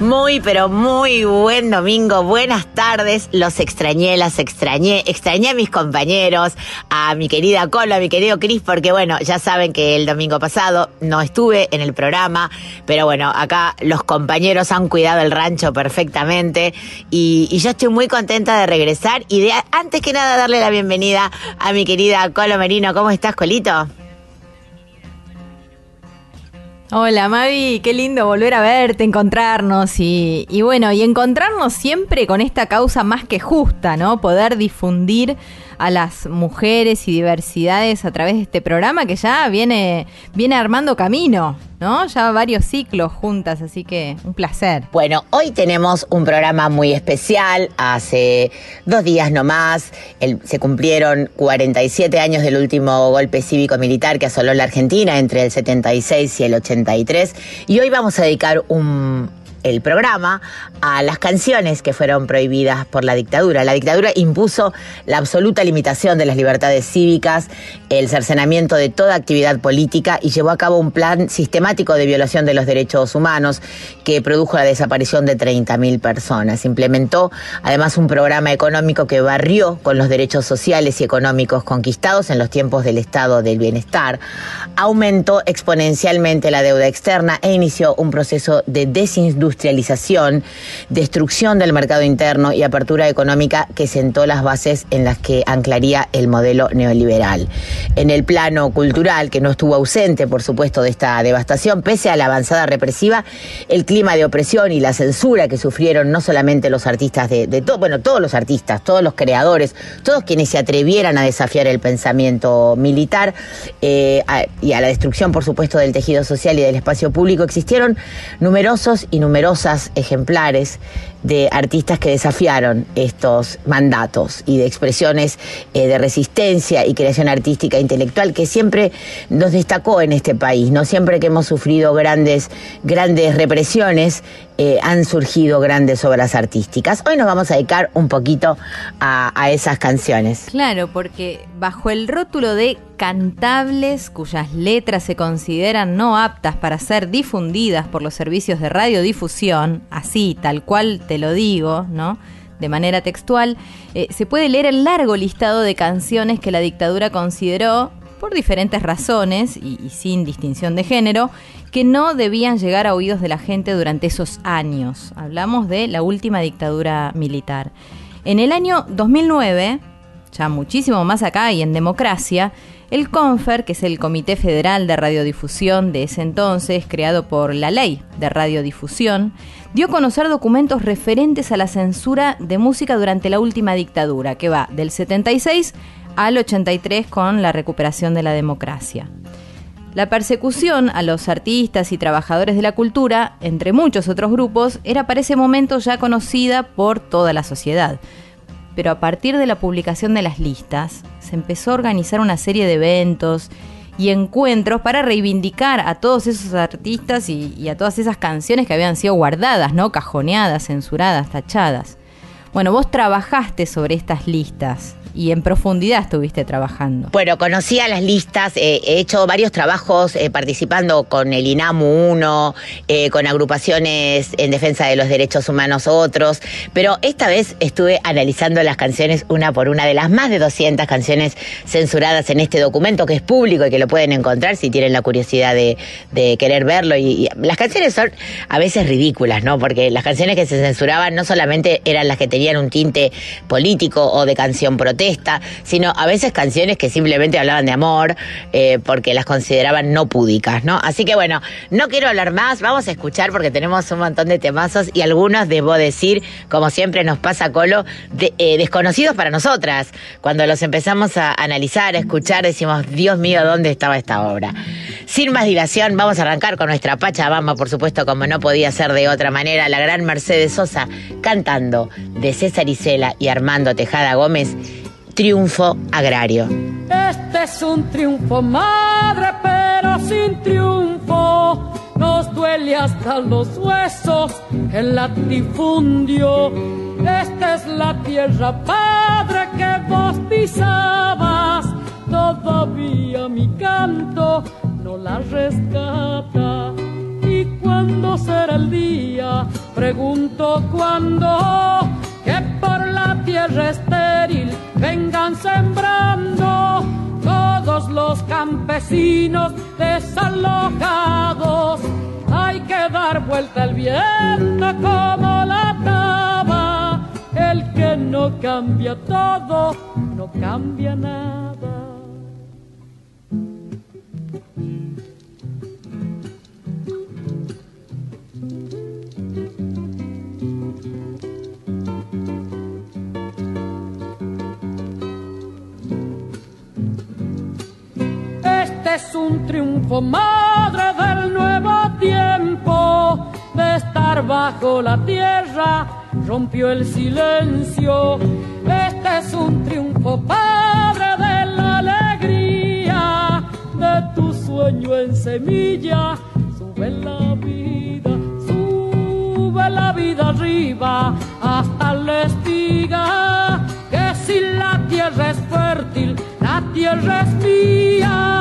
Muy, pero muy buen domingo, buenas tardes. Los extrañé, las extrañé, extrañé a mis compañeros, a mi querida Colo, a mi querido Cris, porque bueno, ya saben que el domingo pasado no estuve en el programa, pero bueno, acá los compañeros han cuidado el rancho perfectamente y, y yo estoy muy contenta de regresar y de antes que nada darle la bienvenida a mi querida Colo Merino. ¿Cómo estás, Colito? Hola Mavi, qué lindo volver a verte, encontrarnos y, y bueno, y encontrarnos siempre con esta causa más que justa, ¿no? Poder difundir a las mujeres y diversidades a través de este programa que ya viene, viene armando camino, ¿no? Ya varios ciclos juntas, así que un placer. Bueno, hoy tenemos un programa muy especial. Hace dos días nomás el- se cumplieron 47 años del último golpe cívico-militar que asoló la Argentina entre el 76 y el 83. Y hoy vamos a dedicar un el programa a las canciones que fueron prohibidas por la dictadura. La dictadura impuso la absoluta limitación de las libertades cívicas, el cercenamiento de toda actividad política y llevó a cabo un plan sistemático de violación de los derechos humanos que produjo la desaparición de 30.000 personas. Implementó además un programa económico que barrió con los derechos sociales y económicos conquistados en los tiempos del estado del bienestar, aumentó exponencialmente la deuda externa e inició un proceso de desindustrialización, destrucción del mercado interno y apertura económica que sentó las bases en las que anclaría el modelo neoliberal. En el plano cultural, que no estuvo ausente, por supuesto, de esta devastación, pese a la avanzada represiva, el clima de opresión y la censura que sufrieron no solamente los artistas de, todo, bueno, todos los artistas, todos los creadores, todos quienes se atrevieran a desafiar el pensamiento militar eh, y a la destrucción, por supuesto, del tejido social y del espacio público, existieron numerosos y ejemplares de artistas que desafiaron estos mandatos y de expresiones eh, de resistencia y creación artística e intelectual que siempre nos destacó en este país. No siempre que hemos sufrido grandes, grandes represiones eh, han surgido grandes obras artísticas. Hoy nos vamos a dedicar un poquito a, a esas canciones. Claro, porque bajo el rótulo de cantables cuyas letras se consideran no aptas para ser difundidas por los servicios de radiodifusión, así tal cual te lo digo, ¿no? De manera textual, eh, se puede leer el largo listado de canciones que la dictadura consideró, por diferentes razones y, y sin distinción de género, que no debían llegar a oídos de la gente durante esos años. Hablamos de la última dictadura militar. En el año 2009, ya muchísimo más acá y en democracia, el CONFER, que es el Comité Federal de Radiodifusión de ese entonces, creado por la Ley de Radiodifusión, dio a conocer documentos referentes a la censura de música durante la última dictadura, que va del 76 al 83 con la recuperación de la democracia. La persecución a los artistas y trabajadores de la cultura, entre muchos otros grupos, era para ese momento ya conocida por toda la sociedad. Pero a partir de la publicación de las listas, se empezó a organizar una serie de eventos y encuentros para reivindicar a todos esos artistas y, a todas esas canciones que habían sido guardadas, ¿no? Cajoneadas, censuradas, tachadas. Bueno, vos trabajaste sobre estas listas y en profundidad estuviste trabajando. Bueno, conocía las listas, eh, he hecho varios trabajos eh, participando con el INAMU 1, eh, con agrupaciones en defensa de los derechos humanos otros, pero esta vez estuve analizando las canciones una por una de las más de 200 canciones censuradas en este documento que es público y que lo pueden encontrar si tienen la curiosidad de, querer verlo. Y, y las canciones son a veces ridículas, ¿no? Porque las canciones que se censuraban no solamente eran las que tenían un tinte político o de canción protesta, sino a veces canciones que simplemente hablaban de amor eh, porque las consideraban no púdicas, ¿no? Así que bueno, no quiero hablar más, vamos a escuchar porque tenemos un montón de temazos y algunos, debo decir, como siempre nos pasa Colo, eh, desconocidos para nosotras. Cuando los empezamos a analizar, a escuchar, decimos, Dios mío, ¿dónde estaba esta obra? Sin más dilación, vamos a arrancar con nuestra Pachabamba, por supuesto, como no podía ser de otra manera, la gran Mercedes Sosa cantando de César Isela y Armando Tejada Gómez, Triunfo Agrario. Este es un triunfo, madre, pero sin triunfo. Nos duele hasta los huesos el latifundio. Esta es la tierra, padre, que vos pisabas. Todavía mi canto no la rescata. ¿Y cuándo será el día? Pregunto cuándo que por la tierra estéril vengan sembrando todos los campesinos desalojados. Hay que dar vuelta al viento como la taba. El que no cambia todo, no cambia nada. Es un triunfo, madre del nuevo tiempo, de estar bajo la tierra, rompió el silencio. Este es un triunfo, padre de la alegría, de tu sueño en semilla, sube la vida, sube la vida arriba, hasta la espiga, que si la tierra es fértil, la tierra es mía.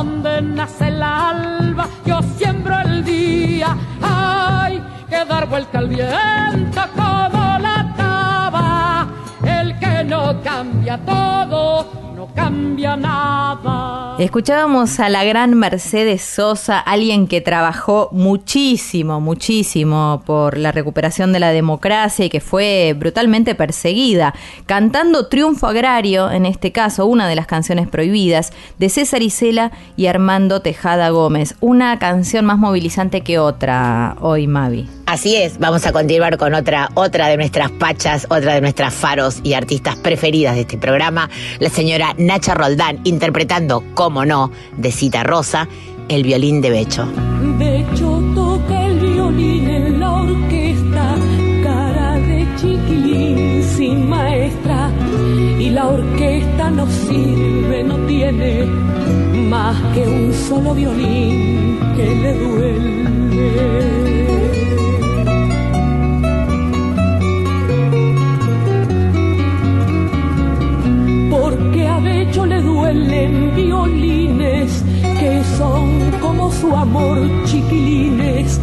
Donde nace el alba, yo siembro el día. Hay que dar vuelta al viento como la taba. El que no cambia todo, no cambia nada. Escuchábamos a la gran Mercedes Sosa, alguien que trabajó muchísimo, muchísimo por la recuperación de la democracia y que fue brutalmente perseguida, cantando Triunfo Agrario, en este caso una de las canciones prohibidas, de César Isela y Armando Tejada Gómez. Una canción más movilizante que otra hoy, Mavi. Así es, vamos a continuar con otra, otra de nuestras pachas, otra de nuestras faros y artistas preferidas de este programa, la señora Nacha Roldán, interpretando, como no, de Cita Rosa, el violín de Becho. De hecho, toca el violín en la orquesta, cara de chiquilín sin maestra. Y la orquesta no sirve, no tiene más que un solo violín que le duele. Duelen violines que son como su amor chiquilines.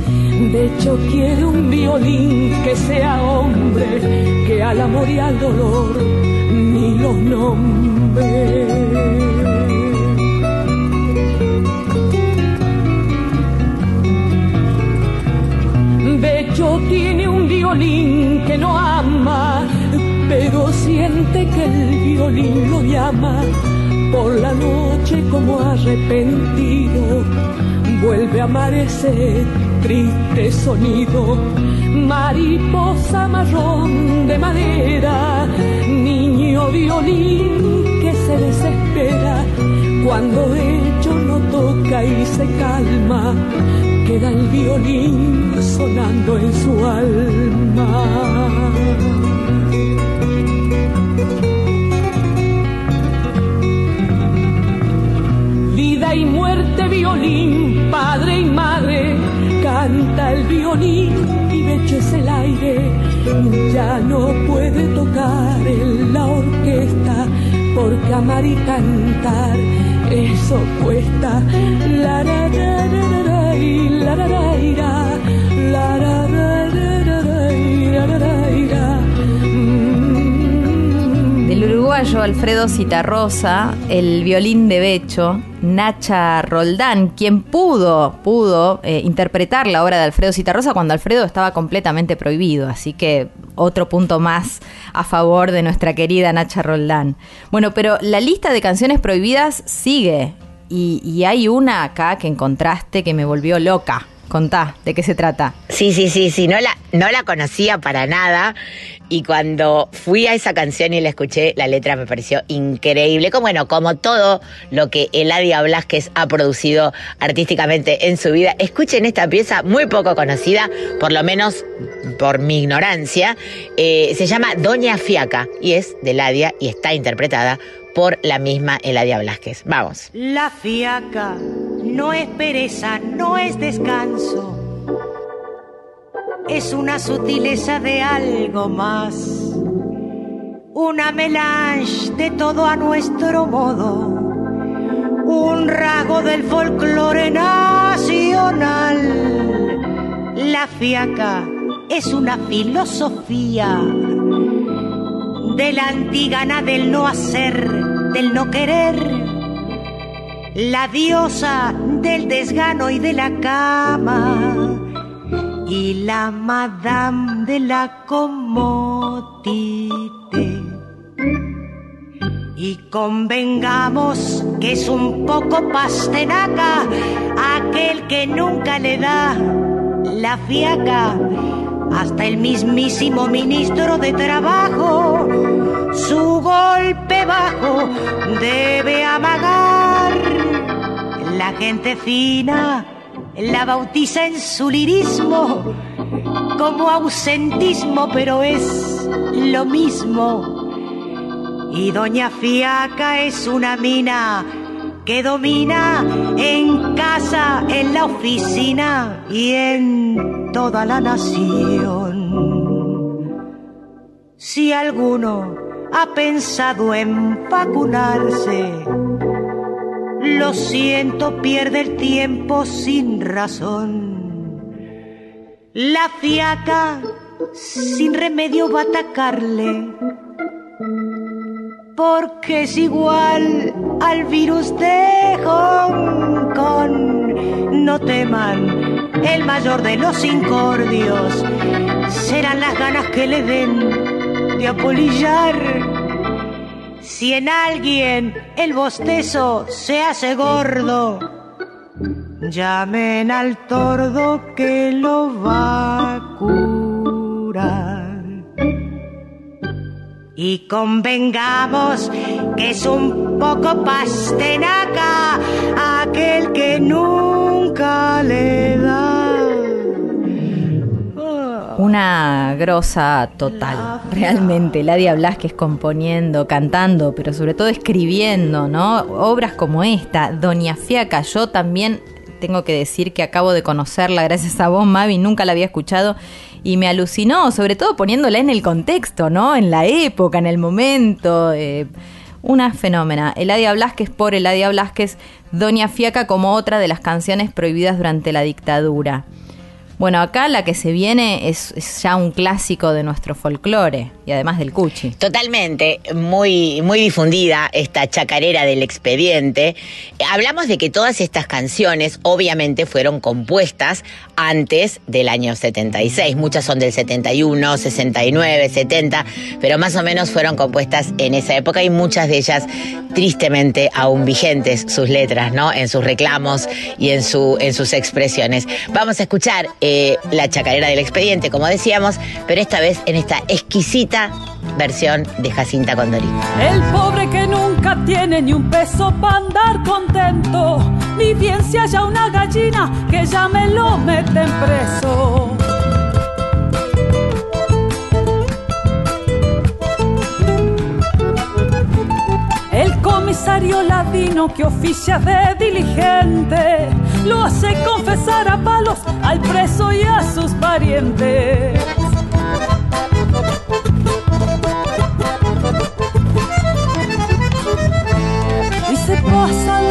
De hecho quiere un violín que sea hombre, que al amor y al dolor ni los nombre. Becho tiene un violín que no ama, pero siente que el violín lo llama. Por la noche como arrepentido, vuelve a amar ese triste sonido. Mariposa marrón de madera, niño violín que se desespera cuando hecho no toca y se calma queda el violín sonando en su alma. Y muerte, violín, padre y madre, canta el violín y Becho es el aire. Ya no puede tocar en la orquesta porque amar y cantar eso cuesta. La ra ra ra ra ra y la ra ra ira, la ra ra ra ra ra y la ra ra ira. Mm. Del uruguayo Alfredo Citarrosa, el violín de Becho, Nacha Roldán, quien pudo, pudo eh, interpretar la obra de Alfredo Citarrosa cuando Alfredo estaba completamente prohibido. Así que otro punto más a favor de nuestra querida Nacha Roldán. Bueno, pero la lista de canciones prohibidas sigue. Y, y hay una acá que encontraste que me volvió loca. Contá, ¿de qué se trata? Sí, sí, sí, sí, no la, no la conocía para nada y cuando fui a esa canción y la escuché, la letra me pareció increíble, como bueno, como todo lo que Eladia Blasquez ha producido artísticamente en su vida. Escuchen esta pieza muy poco conocida, por lo menos por mi ignorancia, eh, se llama Doña Fiaca y es de Eladia y está interpretada por la misma Eladia Blasquez. Vamos. La fiaca no es pereza, no es descanso. Es una sutileza de algo más. Una melange de todo a nuestro modo. Un rasgo del folclore nacional. La fiaca es una filosofía de la antigana del no hacer, del no querer la diosa del desgano y de la cama y la madame de la comodité. Y convengamos que es un poco pastenaca aquel que nunca le da la fiaca hasta el mismísimo ministro de Trabajo. Su golpe bajo debe amagar la gente fina la bautiza en su lirismo como ausentismo, pero es lo mismo. Y Doña Fiaca es una mina que domina en casa, en la oficina y en toda la nación. Si alguno ha pensado en vacunarse, lo siento, pierde el tiempo sin razón. La fiaca sin remedio va a atacarle, porque es igual al virus de Hong Kong. No teman, el mayor de los incordios serán las ganas que le den de apolillar si en alguien el bostezo se hace gordo, llamen al tordo que lo va a curar. Y convengamos que es un poco pastenaca aquel que nunca le da. Una grosa total, realmente. Ladia Blasquez componiendo, cantando, pero sobre todo escribiendo, ¿no? Obras como esta, Doña Fiaca, yo también tengo que decir que acabo de conocerla gracias a vos, Mavi, nunca la había escuchado y me alucinó, sobre todo poniéndola en el contexto, ¿no? En la época, en el momento. eh, una fenómena. Eladia Blasquez por Eladia Blasquez, Doña Fiaca como otra de las canciones prohibidas durante la dictadura. Bueno, acá la que se viene es, ya un clásico de nuestro folclore y además del cuchi. Totalmente, muy, muy difundida esta chacarera del expediente. Hablamos de que todas estas canciones obviamente fueron compuestas antes del año 76. Muchas son del 71, 69, 70, pero más o menos fueron compuestas en esa época y muchas de ellas tristemente aún vigentes sus letras, ¿no? En sus reclamos y en, su, en sus expresiones. Vamos a escuchar eh, la chacarera del expediente, como decíamos, pero esta vez en esta exquisita versión de Jacinta Condorí. El pobre que nunca tiene ni un peso para andar contento, ni bien si haya una gallina que ya me lo meten preso. Comisario ladino que oficia de diligente lo hace confesar a palos al preso y a sus parientes.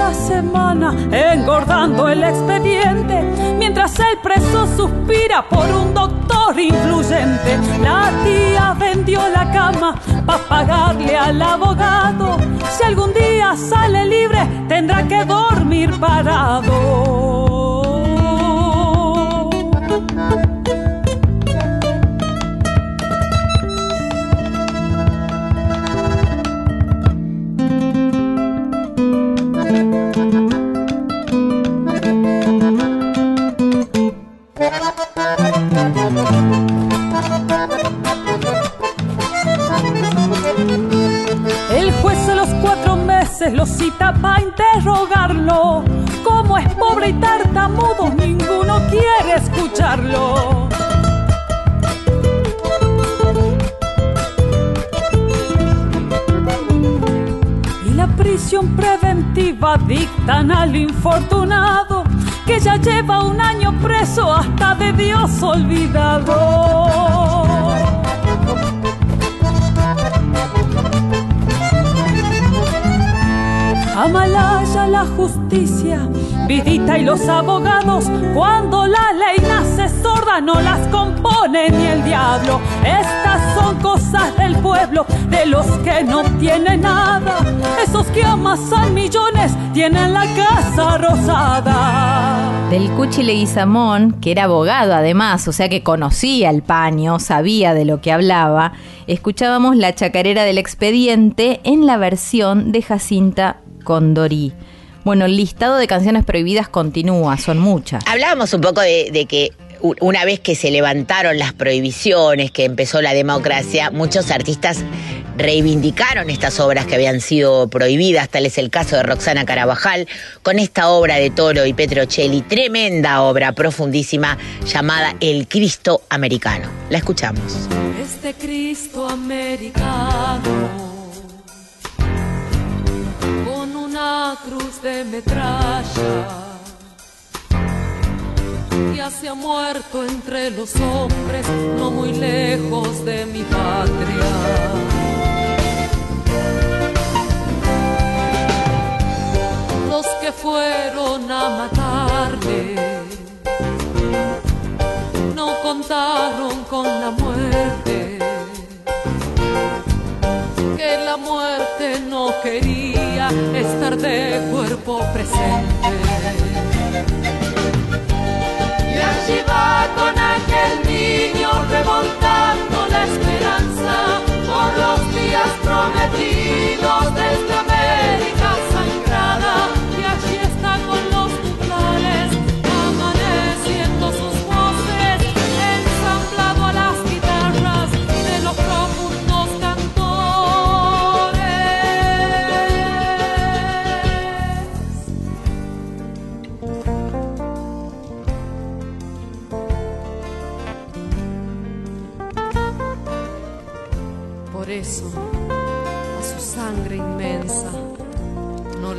La semana engordando el expediente mientras el preso suspira por un doctor influyente. La tía vendió la cama para pagarle al abogado. Si algún día sale libre, tendrá que dormir parado. Y los abogados, cuando la ley nace sorda no las compone ni el diablo. Estas son cosas del pueblo, de los que no tienen nada. Esos que amasan millones tienen la casa rosada. Del Cuchi Leguizamón, que era abogado además, o sea que conocía el paño, sabía de lo que hablaba, escuchábamos la chacarera del expediente en la versión de Jacinta Condorí. Bueno, el listado de canciones prohibidas continúa, son muchas. Hablábamos un poco de, de que una vez que se levantaron las prohibiciones, que empezó la democracia, muchos artistas reivindicaron estas obras que habían sido prohibidas, tal es el caso de Roxana Carabajal, con esta obra de Toro y Petrocelli, tremenda obra profundísima llamada El Cristo Americano. La escuchamos. Este Cristo americano cruz de metralla ya se muerto entre los hombres, no muy lejos de mi patria. Los que fueron a matarle no contaron con la muerte, que la muerte no quería estar de cuerpo presente. Y allí va con aquel niño remontando la esperanza por los días prometidos de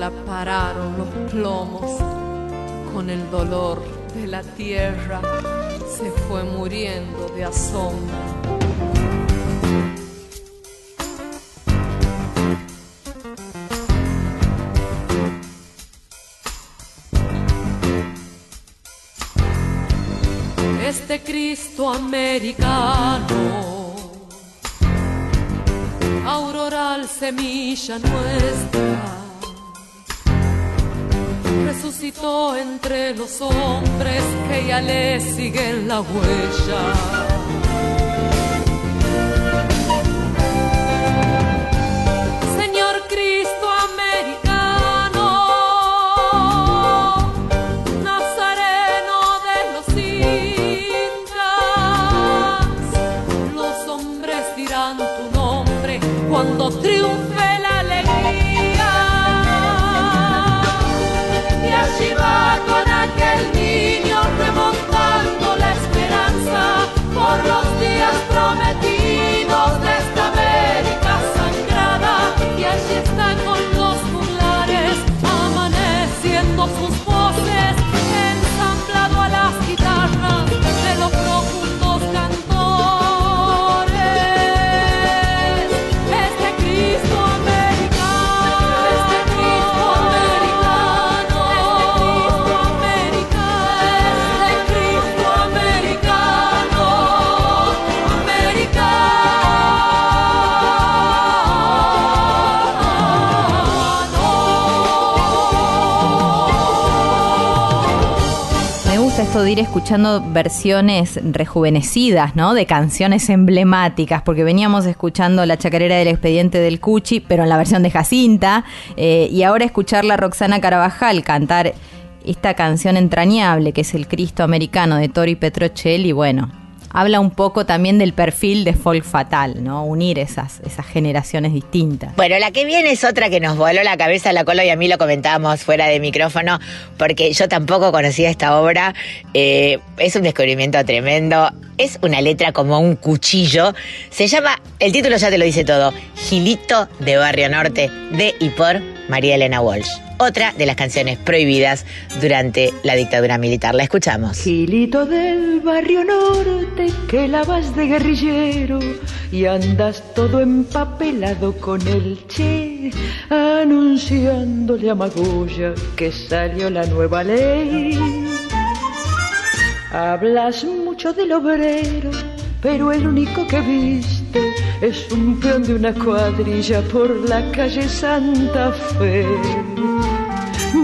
la pararon los plomos. Con el dolor de la tierra, se fue muriendo de asombro. Este Cristo americano auroral semilla nuestra, resucitó entre los hombres que ya le siguen la huella. Escuchando versiones rejuvenecidas, ¿no? De canciones emblemáticas, porque veníamos escuchando la chacarera del expediente del Cuchi, pero en la versión de Jacinta, eh, y ahora escucharla a Roxana Carabajal cantar esta canción entrañable que es el Cristo americano de Tori Petrocelli, bueno, habla un poco también del perfil de folk fatal, ¿no? Unir esas, esas generaciones distintas. Bueno, la que viene es otra que nos voló la cabeza la Colo y a mí lo comentábamos fuera de micrófono, porque yo tampoco conocía esta obra. Eh, es un descubrimiento tremendo. Es una letra como un cuchillo. Se llama, el título ya te lo dice todo, Gilito de Barrio Norte, de y por María Elena Walsh. Otra de las canciones prohibidas durante la dictadura militar. La escuchamos. Gilito del barrio norte que la vas de guerrillero y andas todo empapelado con el che, anunciándole a Magulla que salió la nueva ley. Hablas mucho del obrero, pero el único que viste es un peón de una cuadrilla por la calle Santa Fe.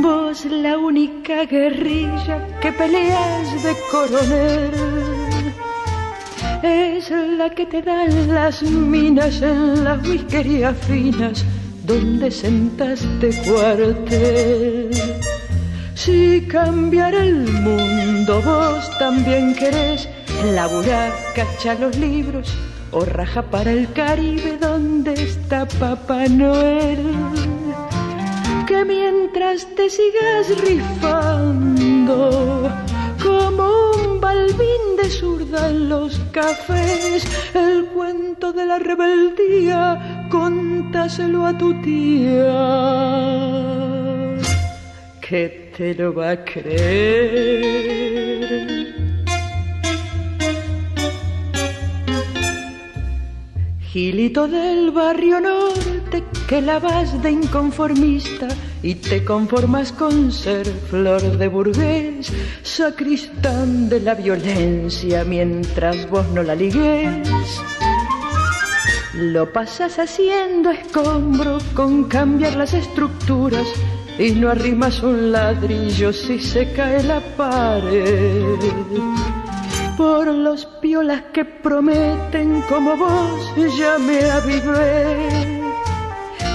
Vos la única guerrilla que peleas de coronel es la que te dan las minas en las whiskerías finas donde sentaste cuartel. Si cambiar el mundo vos también querés laburar, cachar los libros o raja para el Caribe donde está Papá Noel que mientras te sigas rifando como un balbín de zurda en los cafés, el cuento de la rebeldía, contáselo a tu tía, que te lo va a creer. Gilito del barrio norte que la vas de inconformista y te conformas con ser flor de burgués, sacristán de la violencia mientras vos no la ligues. Lo pasas haciendo escombro con cambiar las estructuras y no arrimas un ladrillo si se cae la pared por los piolas que prometen como vos ya me avivé.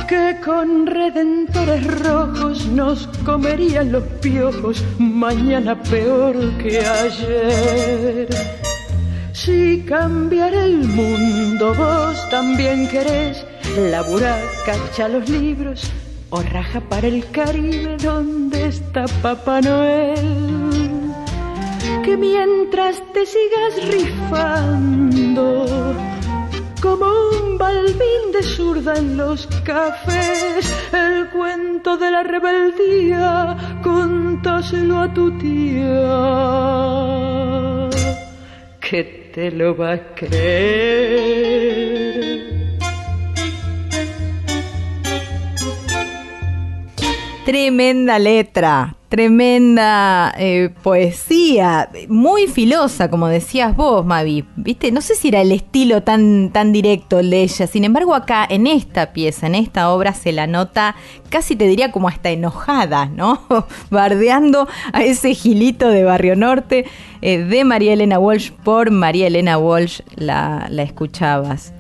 Que con redentores rojos nos comerían los piojos mañana peor que ayer. Si cambiar el mundo vos también querés laburar, cacha los libros o raja para el Caribe donde está Papá Noel que mientras te sigas rifando como un balbín de zurda en los cafés, el cuento de la rebeldía, contáselo a tu tía, que te lo va a creer. Tremenda letra, tremenda eh, poesía, muy filosa, como decías vos, Mavi. ¿Viste? No sé si era el estilo tan, tan directo de ella. Sin embargo, acá en esta pieza, en esta obra, se la nota casi te diría como hasta enojada, ¿no? Bardeando a ese gilito de Barrio Norte eh, de María Elena Walsh por María Elena Walsh la, la escuchabas.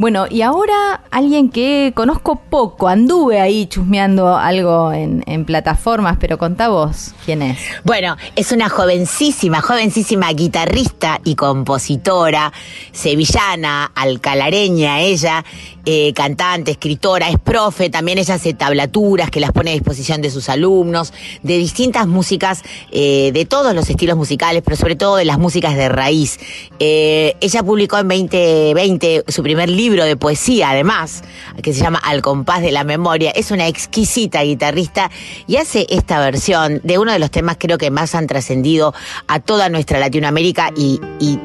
Bueno, y ahora alguien que conozco poco, anduve ahí chusmeando algo en, plataformas, pero contá vos quién es. Bueno, es una jovencísima, jovencísima guitarrista y compositora, sevillana, alcalareña ella, eh, cantante, escritora, es profe, también ella hace tablaturas que las pone a disposición de sus alumnos, de distintas músicas, eh, de todos los estilos musicales, pero sobre todo de las músicas de raíz. Eh, ella publicó en 2020 su primer libro de poesía, además, que se llama Al compás de la memoria. Es una exquisita guitarrista y hace esta versión de uno de los temas creo que más han trascendido a toda nuestra Latinoamérica y, y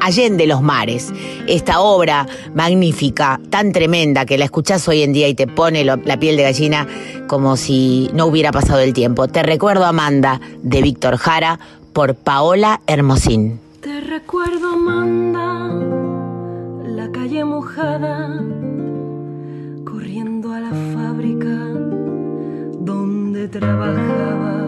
Allende los mares, esta obra magnífica, tan tremenda que la escuchás hoy en día y te pone la piel de gallina como si no hubiera pasado el tiempo. Te recuerdo Amanda de Víctor Jara por Paola Hermosín. Te recuerdo, Amanda, la calle mojada, corriendo a la fábrica donde trabajaba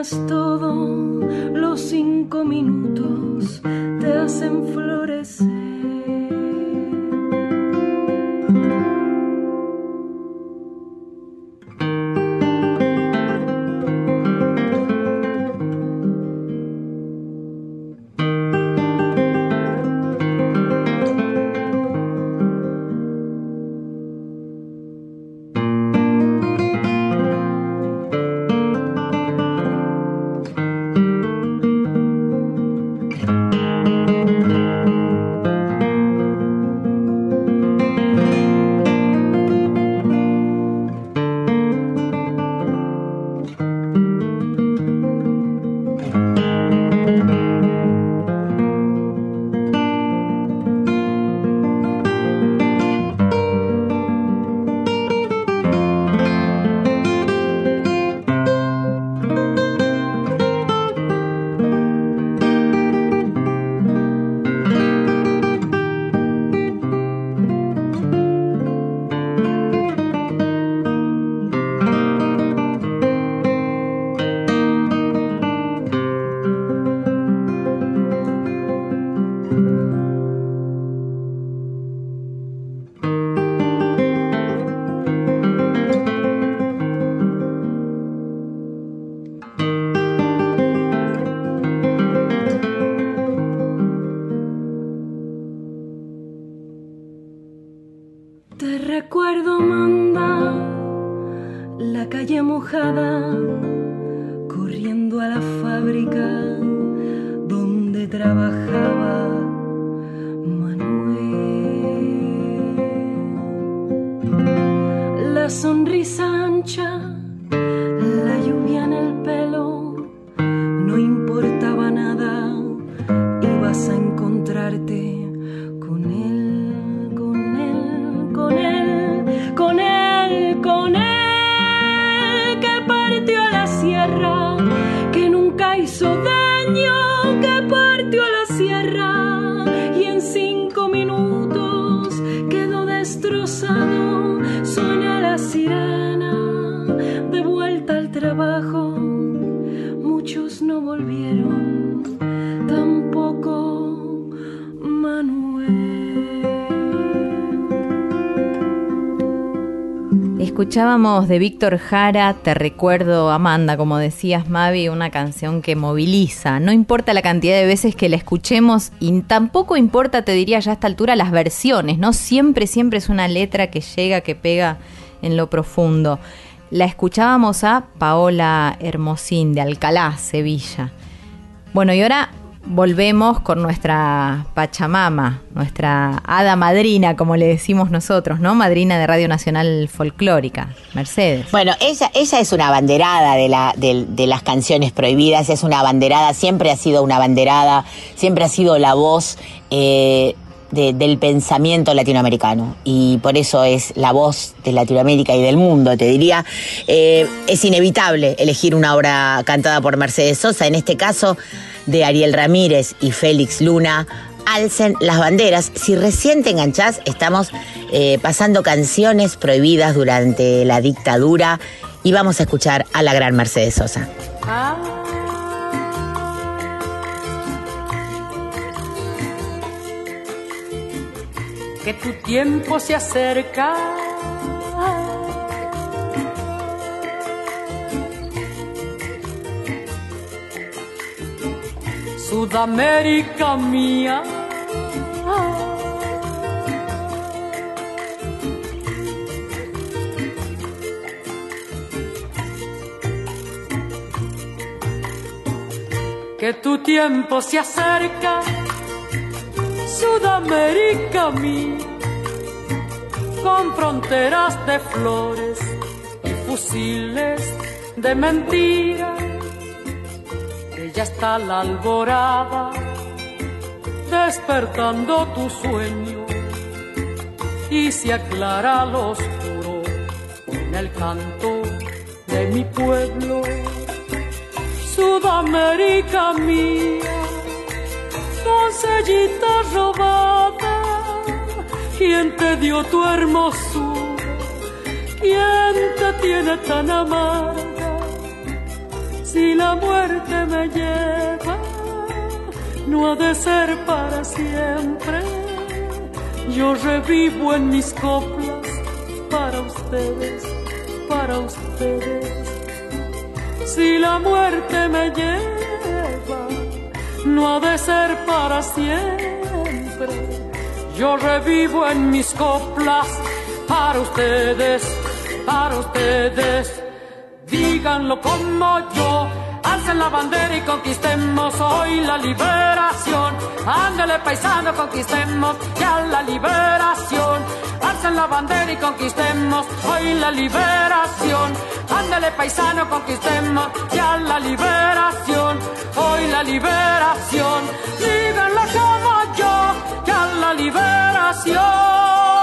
iluminas todo. Los cinco minutos te hacen florecer. De Víctor Jara, Te recuerdo Amanda, como decías Mavi, una canción que moviliza. No importa la cantidad de veces que la escuchemos y tampoco importa, te diría ya a esta altura, las versiones, ¿no? Siempre, siempre es una letra que llega, que pega en lo profundo. La escuchábamos a Paola Hermosín de Alcalá, Sevilla. Bueno, y ahora volvemos con nuestra Pachamama, nuestra hada madrina, como le decimos nosotros, ¿no? Madrina de Radio Nacional Folclórica, Mercedes. Bueno, ella, ella es una abanderada de, la, de, de las canciones prohibidas, es una abanderada, siempre ha sido una abanderada, siempre ha sido la voz eh, de- del pensamiento latinoamericano y por eso es la voz de Latinoamérica y del mundo, te diría. Eh, es inevitable elegir una obra cantada por Mercedes Sosa, en este caso de Ariel Ramírez y Félix Luna. Alcen las banderas. Si recién te enganchás, estamos eh, pasando canciones prohibidas durante la dictadura y vamos a escuchar a la gran Mercedes Sosa. que tu tiempo se acerca. Sudamérica mía. Que tu tiempo se acerca. Sudamérica mía, con fronteras de flores y fusiles de mentira. Ya está la alborada despertando tu sueño y se aclara lo oscuro en el canto de mi pueblo. Sudamérica mía, doncellita robada, ¿quién te dio tu hermosura? ¿Quién te tiene tan amarga? Si la muerte me lleva, no ha de ser para siempre. Yo revivo en mis coplas para ustedes, para ustedes. Si la muerte me lleva, no ha de ser para siempre. Yo revivo en mis coplas para ustedes, para ustedes. Díganlo como yo, alcen la bandera y conquistemos hoy la liberación. Ándale paisano, conquistemos ya la liberación. Alcen la bandera y conquistemos hoy la liberación. Ándale paisano, conquistemos ya la liberación. Hoy la liberación. Díganlo como yo, ya la liberación.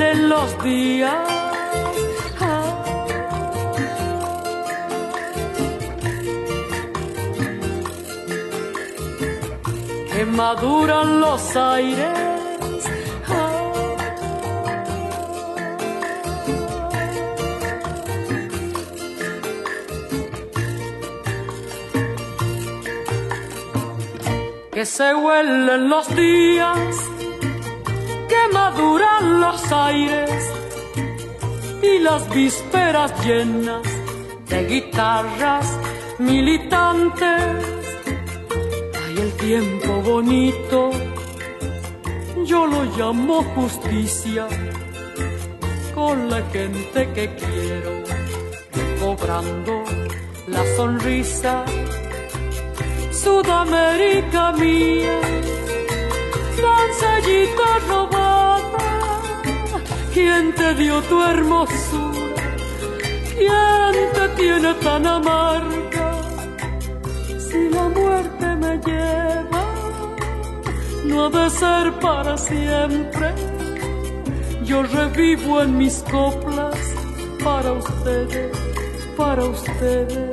Los días. Que maduran los aires. Que se huelen los días maduran los aires y las vísperas llenas de guitarras militantes. Hay el tiempo bonito, yo lo llamo justicia, con la gente que quiero, cobrando la sonrisa. Sudamérica mía ¿quién te dio tu hermosura? ¿Quién te tiene tan amarga? Si la muerte me lleva, no ha de ser para siempre. Yo revivo en mis coplas para ustedes, para ustedes.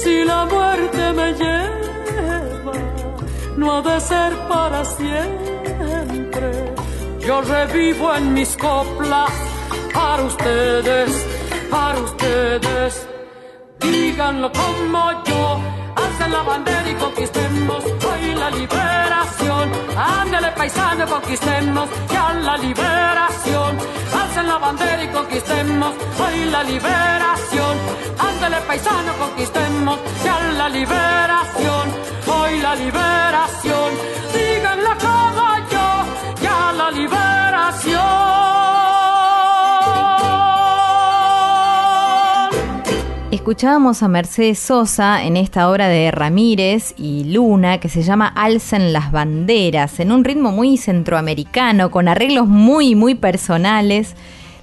Si la muerte me lleva, no ha de ser para siempre. Yo revivo en mis coplas para ustedes, para ustedes. Díganlo como yo, alcen la bandera y conquistemos hoy la liberación. Ándale paisano, conquistemos ya la liberación. Alcen la bandera y conquistemos hoy la liberación. Ándale paisano, conquistemos ya la liberación. Hoy la liberación. Díganlo como liberación. Escuchábamos a Mercedes Sosa en esta obra de Ramírez y Luna que se llama Alcen las banderas, en un ritmo muy centroamericano, con arreglos muy, muy personales.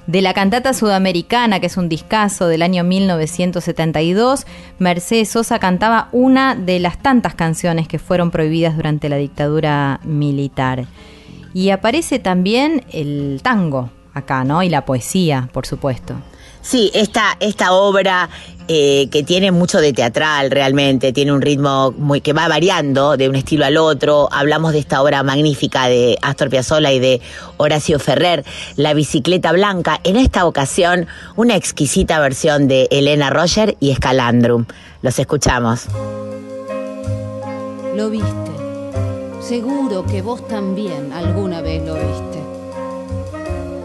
De la cantata sudamericana, que es un discazo del año 1972, Mercedes Sosa cantaba una de las tantas canciones que fueron prohibidas durante la dictadura militar. Y aparece también el tango acá, ¿no? Y la poesía, por supuesto. Sí, esta, esta obra eh, que tiene mucho de teatral realmente, tiene un ritmo muy que va variando de un estilo al otro. Hablamos de esta obra magnífica de Astor Piazzolla y de Horacio Ferrer, La bicicleta blanca. En esta ocasión, una exquisita versión de Elena Roger y Escalandrum. Los escuchamos. Lo viste. Seguro que vos también alguna vez lo viste.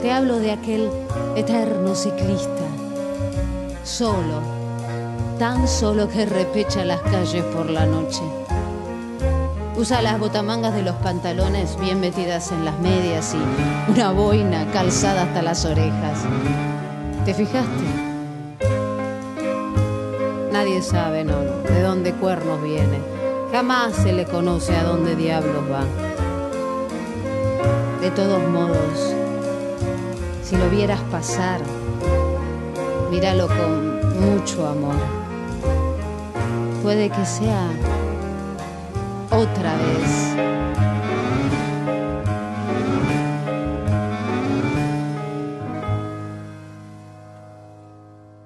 Te hablo de aquel eterno ciclista, solo, tan solo que repecha las calles por la noche. Usa las botamangas de los pantalones bien metidas en las medias y una boina calzada hasta las orejas. ¿Te fijaste? Nadie sabe, no, de dónde cuernos viene. Jamás se le conoce a dónde diablos va. De todos modos, si lo vieras pasar, míralo con mucho amor. Puede que sea otra vez.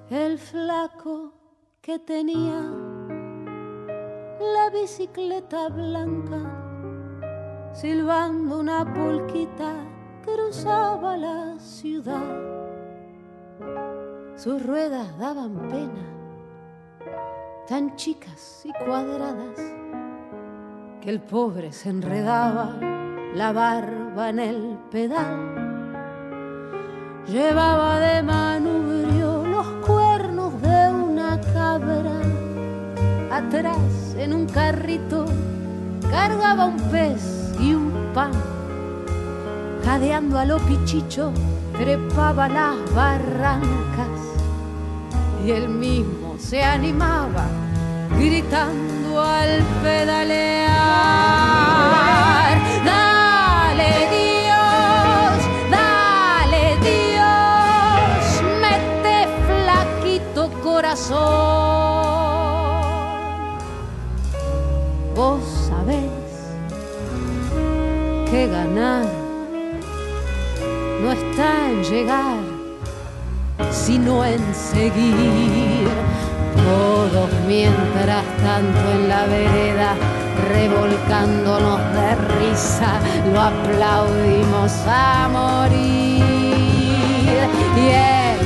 El flaco que tenía la bicicleta blanca, silbando una polquita, cruzaba la ciudad. Sus ruedas daban pena, tan chicas y cuadradas, que el pobre se enredaba la barba en el pedal. Llevaba de manubrio los cuernos de una cabra. Atrás, en un carrito, cargaba un pez y un pan. Jadeando a lo pichicho, trepaba las barrancas. Y él mismo se animaba, gritando al pedalear. Ganar no está en llegar, sino en seguir. Todos mientras tanto en la vereda, revolcándonos de risa, lo aplaudimos a morir. Y él,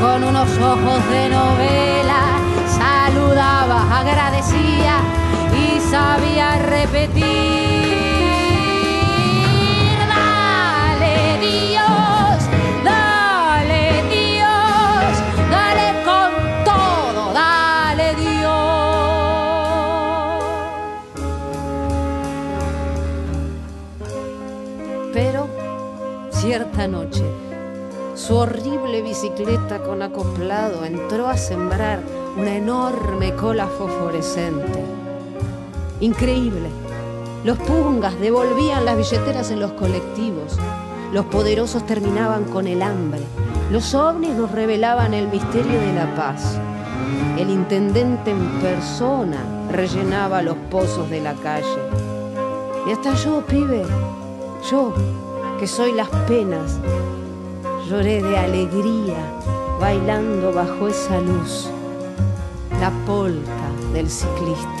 con unos ojos de novela, saludaba, agradecía y sabía repetir. Su horrible bicicleta con acoplado entró a sembrar una enorme cola fosforescente. Increíble. Los pungas devolvían las billeteras en los colectivos. Los poderosos terminaban con el hambre. Los ovnis nos revelaban el misterio de la paz. El intendente en persona rellenaba los pozos de la calle. Y hasta yo, pibe, yo, que soy las penas, lloré de alegría bailando bajo esa luz la polca del ciclista.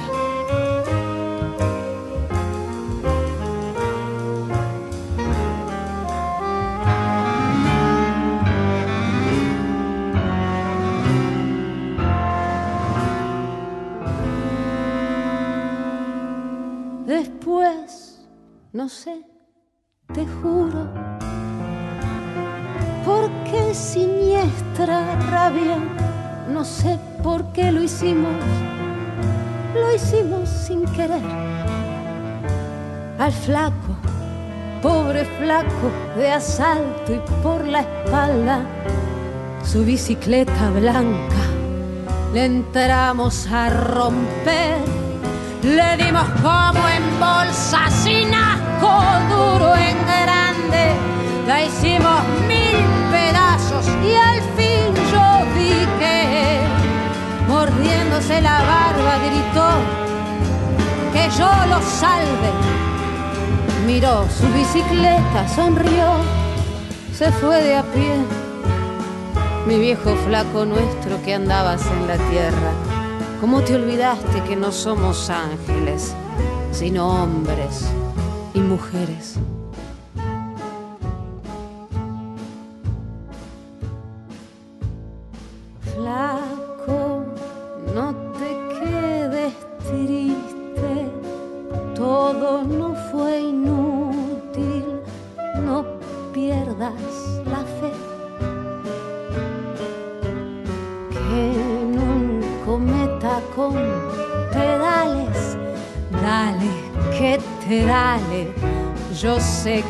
Lo hicimos, sin querer. Al flaco, pobre flaco de asalto y por la espalda, su bicicleta blanca, le entramos a romper. Le dimos como en bolsa, sin asco, duro en grande. La hicimos mil pedazos y al mordiéndose la barba, gritó que yo lo salve. Miró su bicicleta, sonrió, se fue de a pie. Mi viejo flaco nuestro que andabas en la tierra, ¿cómo te olvidaste que no somos ángeles, sino hombres y mujeres?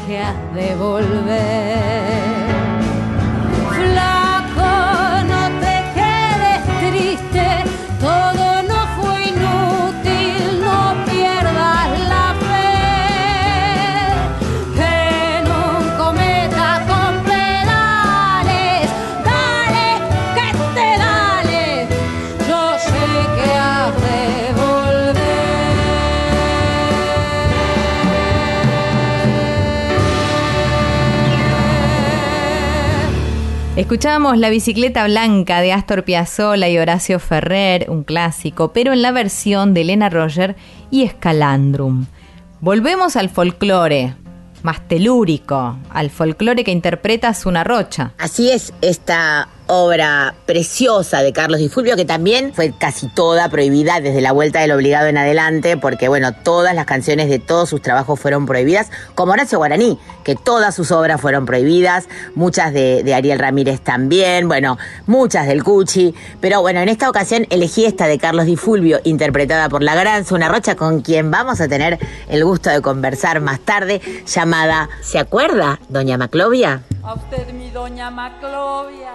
Que has de volver. La bicicleta blanca de Astor Piazzolla y Horacio Ferrer, un clásico, pero en la versión de Elena Roger y Escalandrum. Volvemos al folclore, más telúrico, al folclore que interpreta Zuna Rocha. Así es, esta obra preciosa de Carlos Di Fulvio, que también fue casi toda prohibida desde la vuelta del obligado en adelante, porque bueno, todas las canciones de todos sus trabajos fueron prohibidas, como Horacio Guaraní, que todas sus obras fueron prohibidas, muchas de, de Ariel Ramírez también, bueno, muchas del Cuchi, pero bueno, en esta ocasión elegí esta de Carlos Di Fulvio, interpretada por la gran Zuna Rocha, con quien vamos a tener el gusto de conversar más tarde, llamada ¿Se acuerda, doña Maclovia? A usted mi doña Maclovia,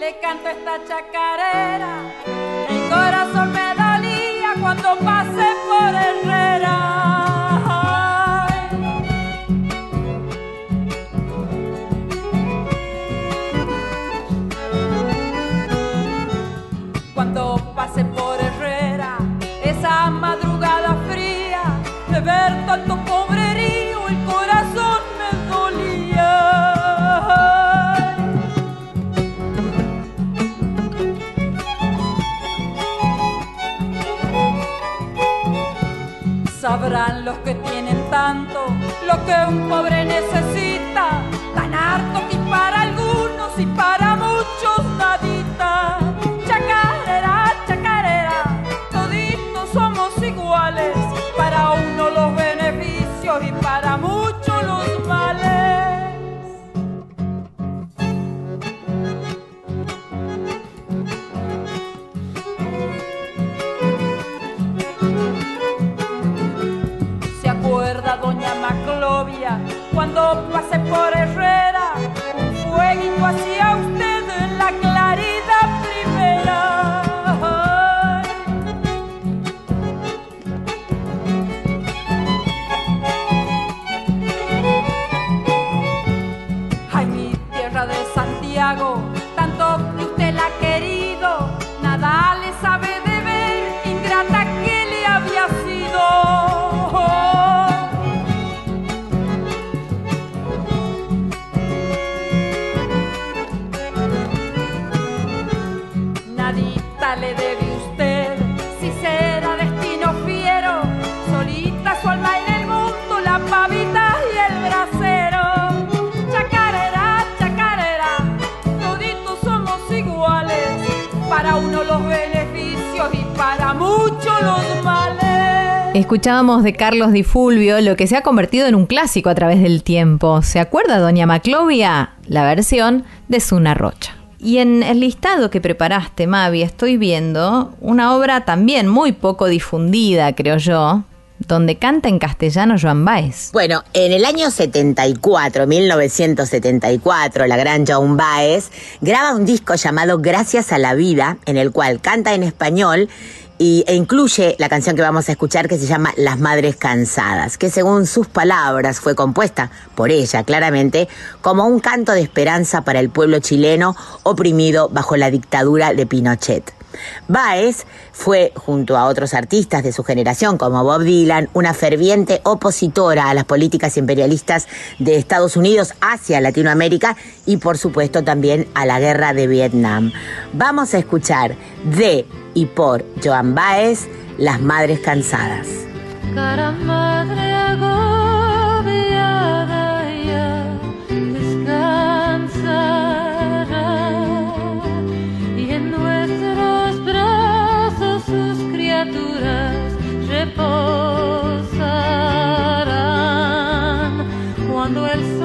le canto esta chacarera. El corazón me dolía cuando pasé por Herrera. Cuando pasé por Herrera, esa madrugada fría, de ver tanto Sabrán los que tienen tanto lo que un pobre necesita, tan harto que para algunos y para cuando pasé por Herrera? Un Escuchábamos de Carlos Di Fulvio lo que se ha convertido en un clásico a través del tiempo. ¿Se acuerda, doña Maclovia? La versión de Zuna Rocha. Y en el listado que preparaste, Mavi, estoy viendo una obra también muy poco difundida, creo yo, donde canta en castellano Joan Baez. Bueno, en el año 74, 1974, la gran Joan Baez graba un disco llamado Gracias a la Vida, en el cual canta en español y, e incluye la canción que vamos a escuchar que se llama Las Madres Cansadas, que según sus palabras fue compuesta por ella claramente como un canto de esperanza para el pueblo chileno oprimido bajo la dictadura de Pinochet. Baez fue, junto a otros artistas de su generación como Bob Dylan, una ferviente opositora a las políticas imperialistas de Estados Unidos hacia Latinoamérica y por supuesto también a la guerra de Vietnam. Vamos a escuchar de y por Joan Baez, Las Madres Cansadas. Criaturas reposarán cuando el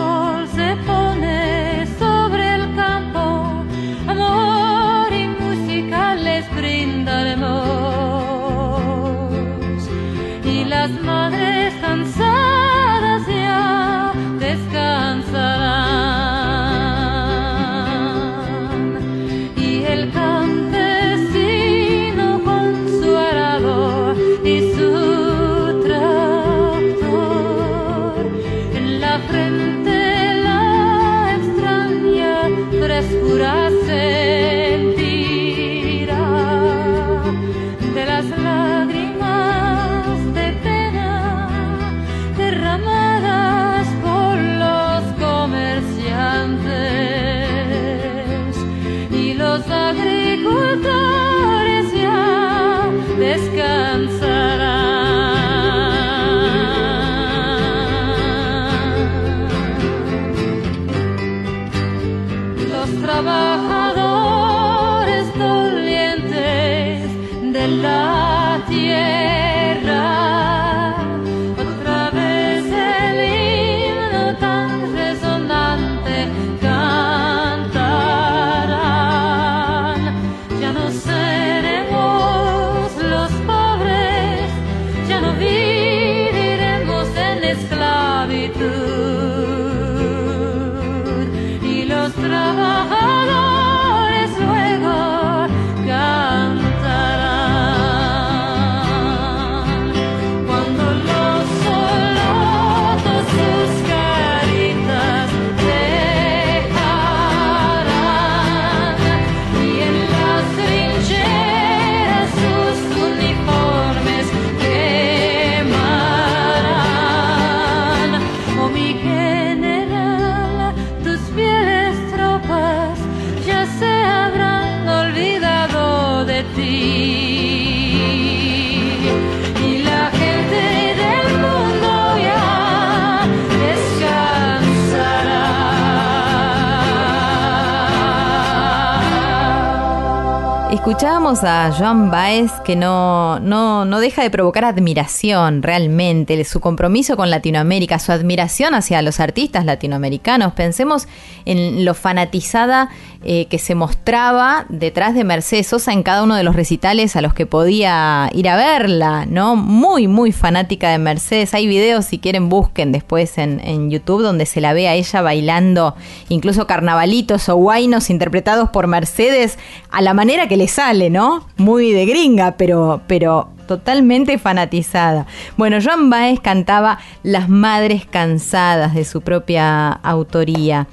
Escuchábamos a Joan Baez que no, no, no deja de provocar admiración realmente, su compromiso con Latinoamérica, su admiración hacia los artistas latinoamericanos. Pensemos en lo fanatizada eh, que se mostraba detrás de Mercedes Sosa en cada uno de los recitales a los que podía ir a verla, ¿no? Muy, muy fanática de Mercedes. Hay videos, si quieren, busquen después en, en YouTube donde se la ve a ella bailando incluso carnavalitos o guainos interpretados por Mercedes a la manera que le sale, ¿no? Muy de gringa, pero, pero totalmente fanatizada. Bueno, Joan Baez cantaba Las Madres Cansadas de su propia autoría.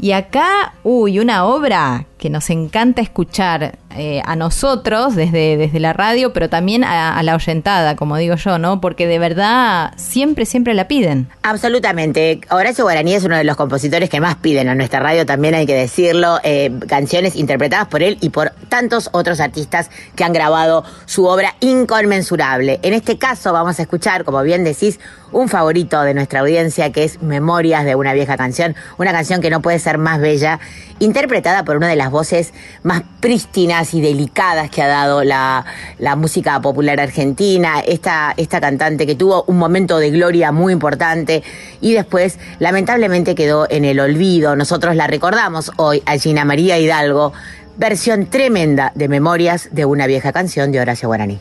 Y acá, uy, una obra que nos encanta escuchar eh, a nosotros desde, desde la radio, pero también a, la oyentada, como digo yo, ¿no? Porque de verdad siempre, siempre la piden. Absolutamente. Horacio Guaraní es uno de los compositores que más piden a nuestra radio, también hay que decirlo. Eh, canciones interpretadas por él y por tantos otros artistas que han grabado su obra inconmensurable. En este caso vamos a escuchar, como bien decís, un favorito de nuestra audiencia que es Memorias de una vieja canción, una canción que no puede ser más bella, interpretada por una de las voces más prístinas y delicadas que ha dado la, música popular argentina, esta, esta cantante que tuvo un momento de gloria muy importante y después lamentablemente quedó en el olvido. Nosotros la recordamos hoy a Gina María Hidalgo, versión tremenda de Memorias de una vieja canción de Horacio Guaraní.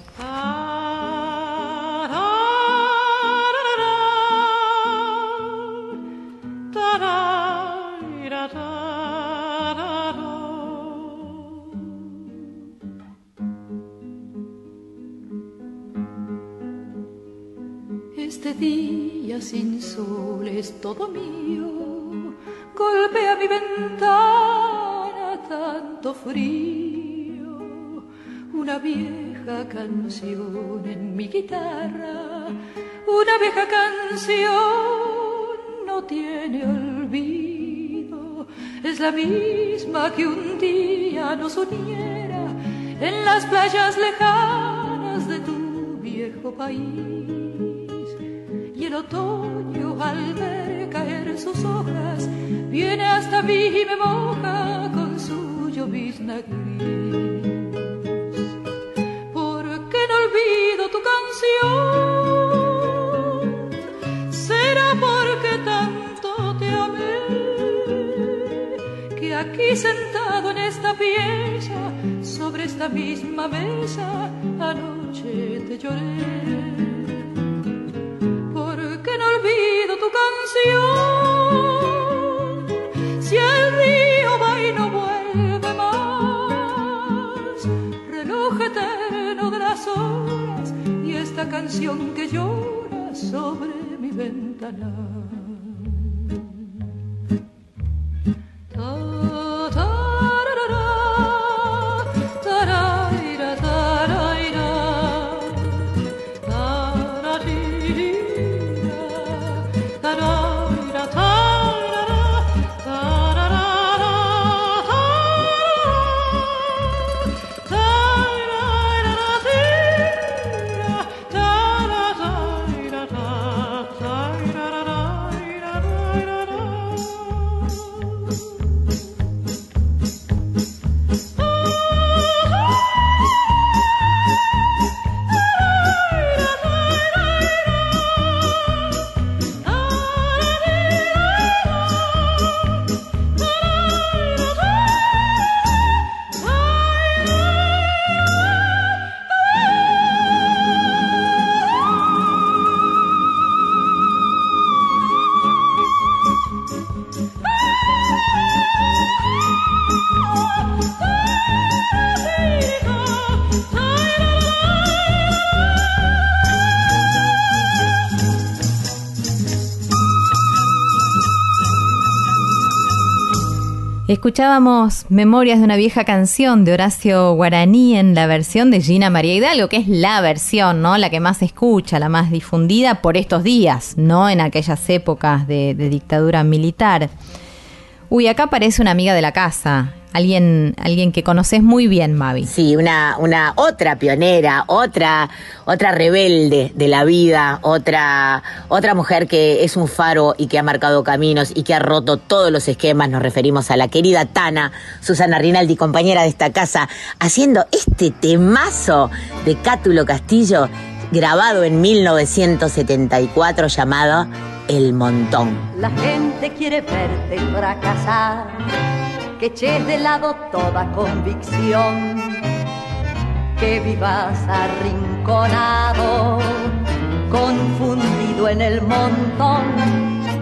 Este día sin sol es todo mío, golpea mi ventana tanto frío, una vieja canción en mi guitarra, una vieja canción no tiene olvido, es la misma que un día nos uniera en las playas lejanas de tu viejo país. El otoño al ver caer sus hojas viene hasta mí y me moja con su llovizna gris. ¿Por qué no olvido tu canción? Será porque tanto te amé que aquí sentado en esta pieza, sobre esta misma mesa, anoche te lloré. ¿Por qué no olvido tu canción? Si el río va y no vuelve más, reloj eterno de las horas y esta canción que llora sobre mi ventana. Ta, Escuchábamos Memorias de una vieja canción de Horacio Guaraní en la versión de Gina María Hidalgo, que es la versión, ¿no? La que más se escucha, la más difundida por estos días, no en aquellas épocas de, de dictadura militar. Uy, acá aparece una amiga de la casa, alguien, alguien que conoces muy bien, Mavi. Sí, una, una otra pionera, otra, otra rebelde de la vida, otra, otra mujer que es un faro y que ha marcado caminos y que ha roto todos los esquemas. Nos referimos a la querida Tana, Susana Rinaldi, compañera de esta casa, haciendo este temazo de Cátulo Castillo, grabado en 1974, llamado El Montón. La gente quiere verte fracasar, que eches de lado toda convicción, que vivas arrinconado, confundido en el montón,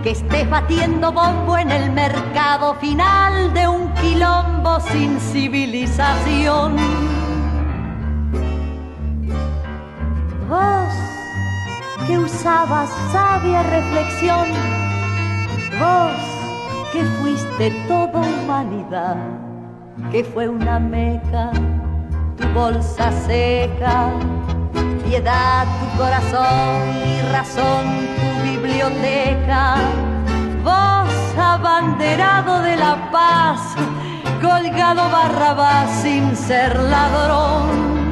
que estés batiendo bombo en el mercado final de un quilombo sin civilización. Vos que usabas sabia reflexión, vos que fuiste toda humanidad, que fue una meca, tu bolsa seca, piedad tu corazón y razón tu biblioteca, vos abanderado de la paz, colgado barrabás sin ser ladrón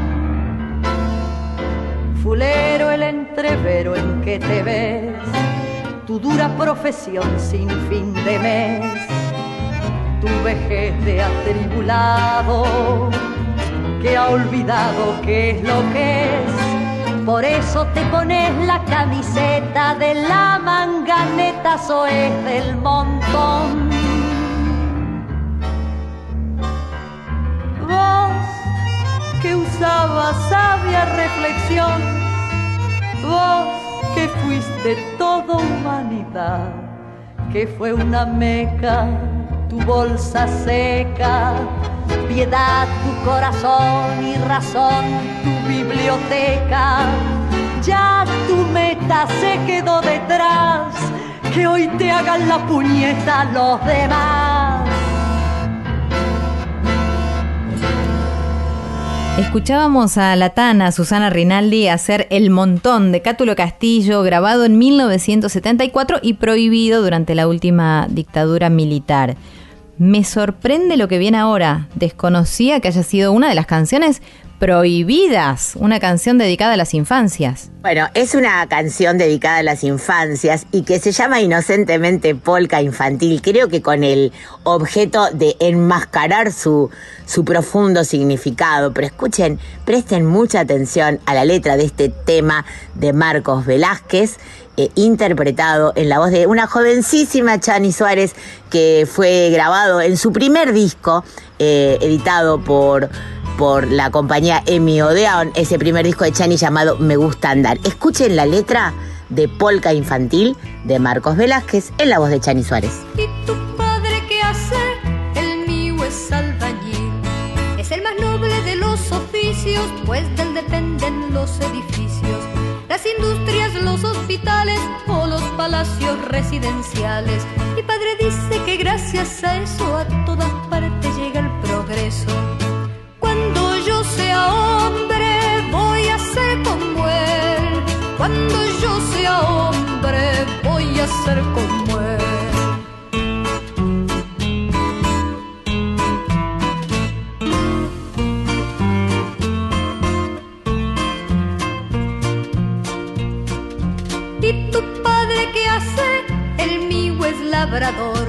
fulero el entrevero en que te ves, tu dura profesión sin fin de mes, tu vejez de atribulado, que ha olvidado qué es lo que es. Por eso te pones la camiseta de la manganeta, soez del montón. Vos que usabas sabia reflexión, vos que fuiste toda humanidad, que fue una meca, tu bolsa seca, piedad tu corazón y razón tu biblioteca. Ya tu meta se quedó detrás, que hoy te hagan la puñeta los demás. Escuchábamos a la Tana, Susana Rinaldi, hacer El Montón de Cátulo Castillo, grabado en 1974 y prohibido durante la última dictadura militar. Me sorprende lo que viene ahora. Desconocía que haya sido una de las canciones prohibidas, una canción dedicada a las infancias. Bueno, es una canción dedicada a las infancias y que se llama inocentemente polka infantil, creo que con el objeto de enmascarar su, su profundo significado. Pero escuchen, presten mucha atención a la letra de este tema de Marcos Velázquez. Eh, interpretado en la voz de una jovencísima Chani Suárez que fue grabado en su primer disco eh, editado por por la compañía Emi Odeon, ese primer disco de Chani llamado Me Gusta Andar. Escuchen la letra de Polka Infantil de Marcos Velázquez en la voz de Chani Suárez. ¿Y tu padre qué hace? El mío es albañil. Es el más noble de los oficios, pues del dependen los edificios, las industrias, los hospitales o los palacios residenciales. Mi padre dice que gracias a eso a todas partes llega el progreso sea hombre, voy a ser como él. Cuando yo sea hombre, voy a ser como él. ¿Y tu padre qué hace? El mío es labrador.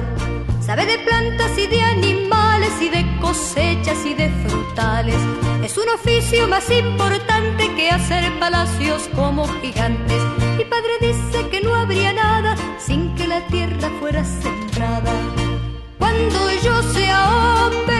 Sabe de plantas y de animales de cosechas y de frutales es un oficio más importante que hacer palacios como gigantes. Mi padre dice que no habría nada sin que la tierra fuera sembrada. Cuando yo sea hombre,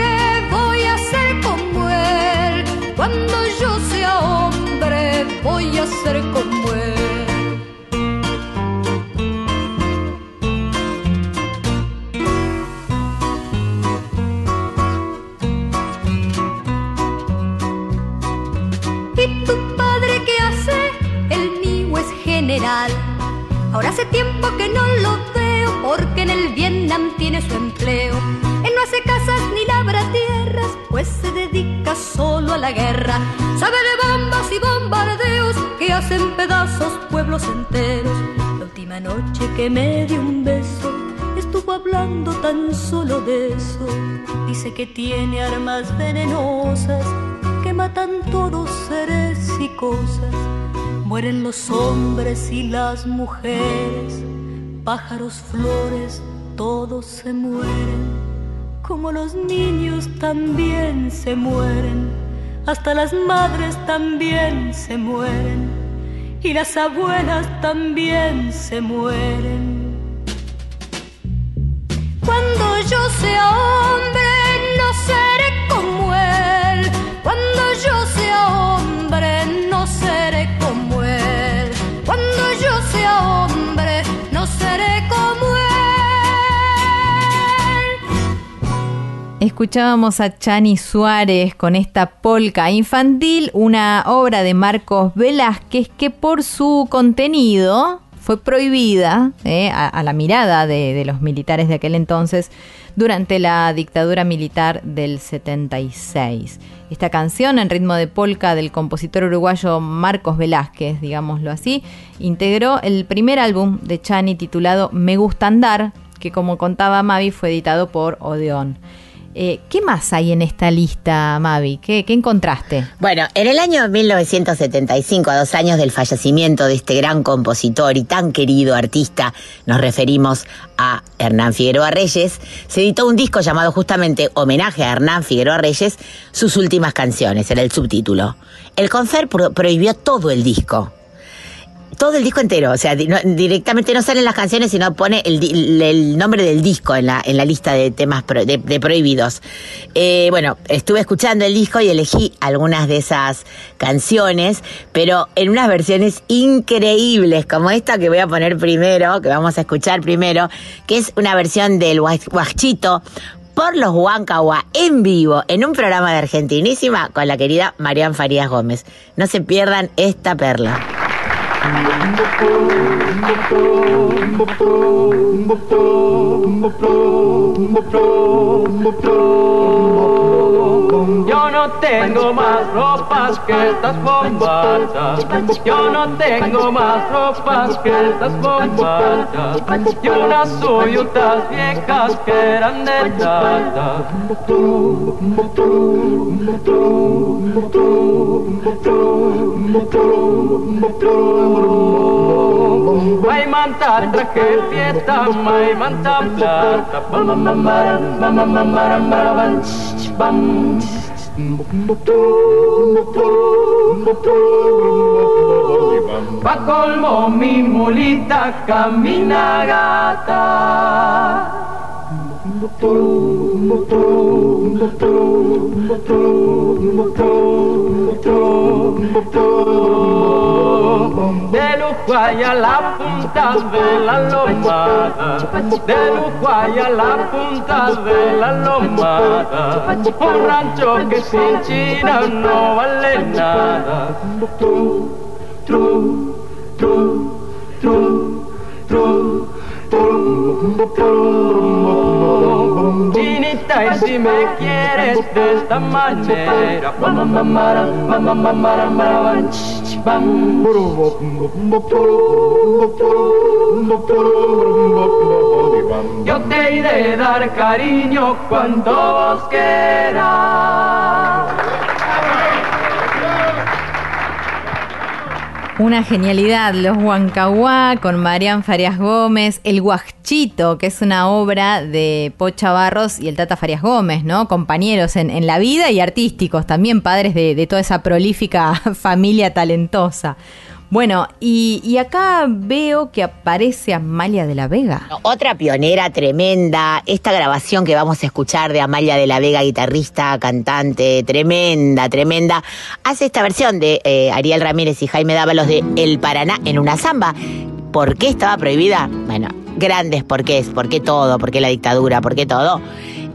Ahora hace tiempo que no lo veo porque en el Vietnam tiene su empleo. Él no hace casas ni labra tierras, pues se dedica solo a la guerra. Sabe de bombas y bombardeos que hacen pedazos pueblos enteros. La última noche que me dio un beso, estuvo hablando tan solo de eso. Dice que tiene armas venenosas que matan todos seres y cosas Mueren los hombres y las mujeres, pájaros, flores, todos se mueren. Como los niños también se mueren, hasta las madres también se mueren y las abuelas también se mueren. Cuando yo sea hombre, no seré Escuchábamos a Chani Suárez con esta polca infantil, una obra de Marcos Velázquez que por su contenido fue prohibida eh, a, la mirada de, de los militares de aquel entonces durante la dictadura militar del 76. Esta canción en ritmo de polka del compositor uruguayo Marcos Velázquez, digámoslo así, integró el primer álbum de Chani titulado Me gusta andar, que como contaba Mavi fue editado por Odeón. Eh, ¿Qué más hay en esta lista, Mavi? ¿Qué, encontraste? Bueno, en el año 1975, a dos años del fallecimiento de este gran compositor y tan querido artista, nos referimos a Hernán Figueroa Reyes, se editó un disco llamado justamente Homenaje a Hernán Figueroa Reyes, sus últimas canciones, era el subtítulo. El Confer prohibió todo el disco todo el disco entero, o sea, directamente no salen las canciones, sino pone el, nombre del disco en la, en la lista de temas de, prohibidos. Eh, bueno, estuve escuchando el disco y elegí algunas de esas canciones, pero en unas versiones increíbles, como esta que voy a poner primero, que vamos a escuchar primero, que es una versión del Huachito por los Huancahuá en vivo en un programa de Argentinísima con la querida Marian Farías Gómez. No se pierdan esta perla. Yo no tengo más ropas que estas bombatas. Yo no tengo más ropas que estas bombatas. Y unas suyutas viejas que eran de tata. May manta traje fiesta, may manta plata. Pa colmo mi mulita camina gata. De lujo a la punta de la lomada, de lujo a la punta de la lomada, un rancho que sin China no vale nada. Tru, tru, tru, tru, tru. Chinita, y si me quieres de esta manera, yo te iré a dar cariño cuando vos quieras. Una genialidad, los Huancahuá con Marian Farias Gómez, El Guachito, que es una obra de Pocha Barros y el Tata Farias Gómez, ¿no? Compañeros en, en la vida y artísticos, también padres de, de toda esa prolífica familia talentosa. Bueno, y, acá veo que aparece Amalia de la Vega. Otra pionera tremenda. Esta grabación que vamos a escuchar de Amalia de la Vega, guitarrista, cantante, tremenda, tremenda, hace esta versión de eh, Ariel Ramírez y Jaime Dávalos de El Paraná en una samba. ¿Por qué estaba prohibida? Bueno, grandes porqués. ¿Por qué todo? ¿Por qué la dictadura? ¿Por qué todo?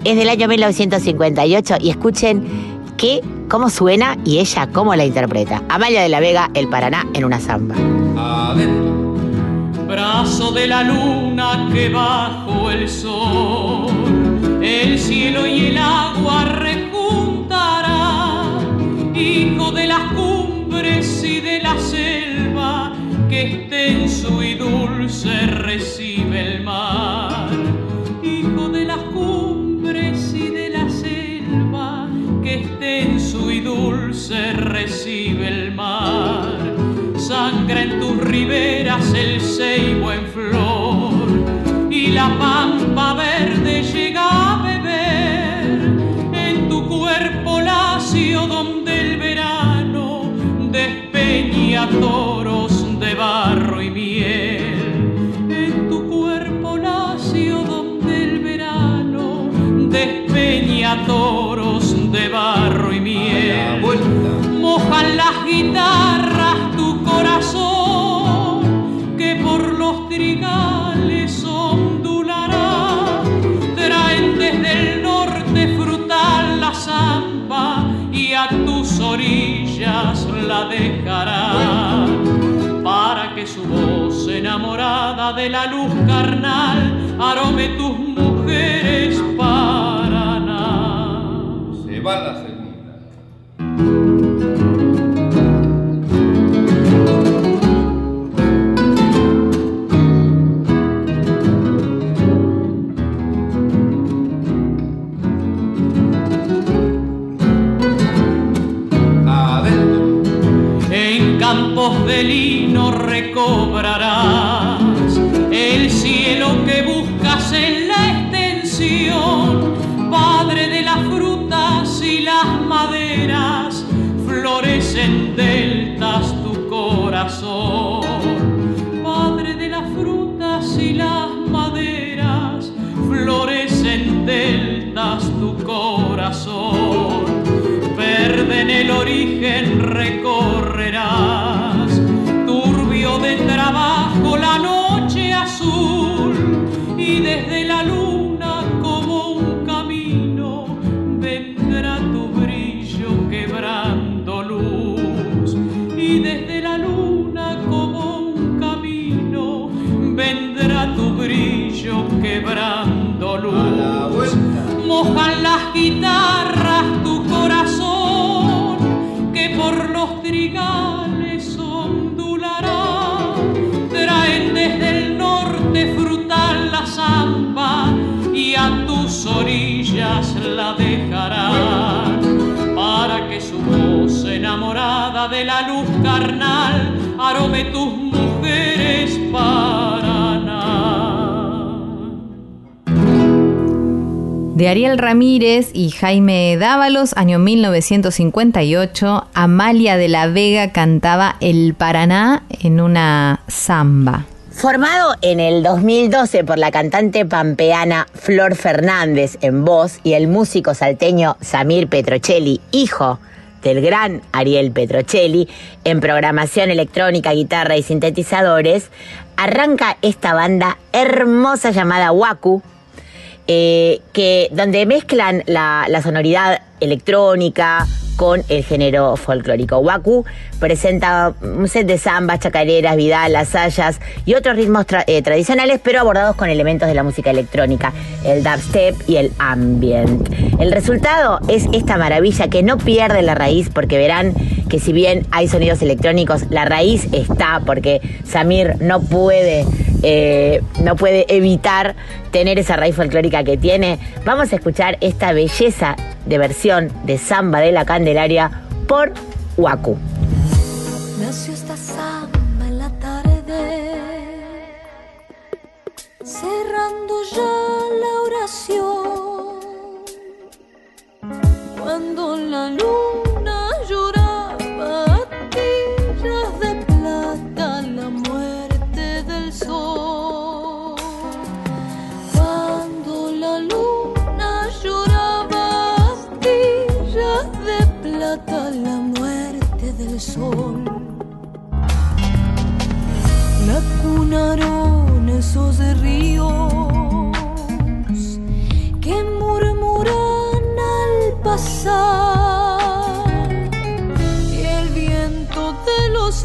Es del año 1958 y escuchen qué, cómo suena y ella cómo la interpreta. Amalia de la Vega, El Paraná en una samba. Adentro. Brazo de la luna que bajo el sol, el cielo y el agua rejuntará, hijo de las cumbres y de la selva, que extenso y dulce recibe el mar. Hijo de las cumbres extenso y dulce recibe el mar. Sangra en tus riberas el ceibo en flor y la pampa verde llega a beber en tu cuerpo lacio donde el verano despeña toros de la luz carnal arome tus mujeres Paraná. Se De Ariel Ramírez y Jaime Dávalos, año 1958, Amalia de la Vega cantaba El Paraná en una samba. Formado en el 2012 por la cantante pampeana Flor Fernández en voz y el músico salteño Samir Petrocelli, hijo del gran Ariel Petrocelli, en programación electrónica, guitarra y sintetizadores, arranca esta banda hermosa llamada Waku, eh, que, donde mezclan la, la sonoridad electrónica, con el género folclórico. Waku presenta un set de zambas, chacareras, vidalas, sayas y otros ritmos eh, tradicionales, pero abordados con elementos de la música electrónica, el dubstep y el ambient. El resultado es esta maravilla que no pierde la raíz, porque verán que si bien hay sonidos electrónicos, la raíz está, porque Samir no puede eh, no puede evitar tener esa raíz folclórica que tiene. Vamos a escuchar esta belleza de versión de Samba de la Candelaria por Waku. Nació esta samba en la tarde, cerrando ya la oración. Cuando la luna esos ríos que murmuran al pasar y el viento de los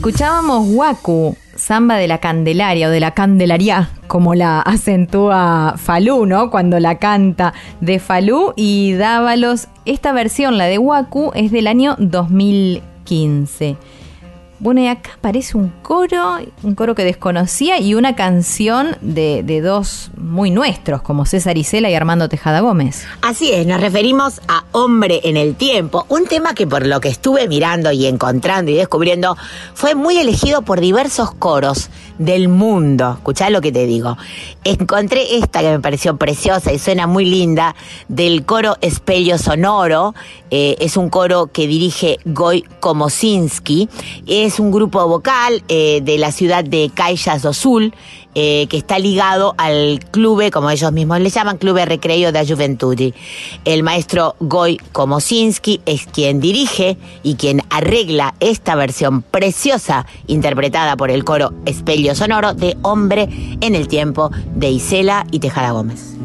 Escuchábamos Waku, Samba de la Candelaria o de la Candelaria, como la acentúa Falú, ¿no? Cuando la canta de Falú y Dávalos. Esta versión, la de Waku, es del año 2015. Bueno, y acá aparece un coro, un coro que desconocía y una canción de, de dos muy nuestros, como César Isela y Armando Tejada Gómez. Así es, nos referimos a Hombre en el Tiempo, un tema que por lo que estuve mirando y encontrando y descubriendo fue muy elegido por diversos coros del mundo. Escuchá lo que te digo. Encontré esta que me pareció preciosa y suena muy linda del coro Espello Sonoro. Eh, es un coro que dirige Goy Komosinski. Es un grupo vocal eh, de la ciudad de Caixas do Sul. Eh, que está ligado al clube, como ellos mismos le llaman, Clube Recreo da Juventude. El maestro Goy Komosinski es quien dirige y quien arregla esta versión preciosa interpretada por el coro Espelio Sonoro de Hombre en el Tiempo de Isela y Tejada Gómez.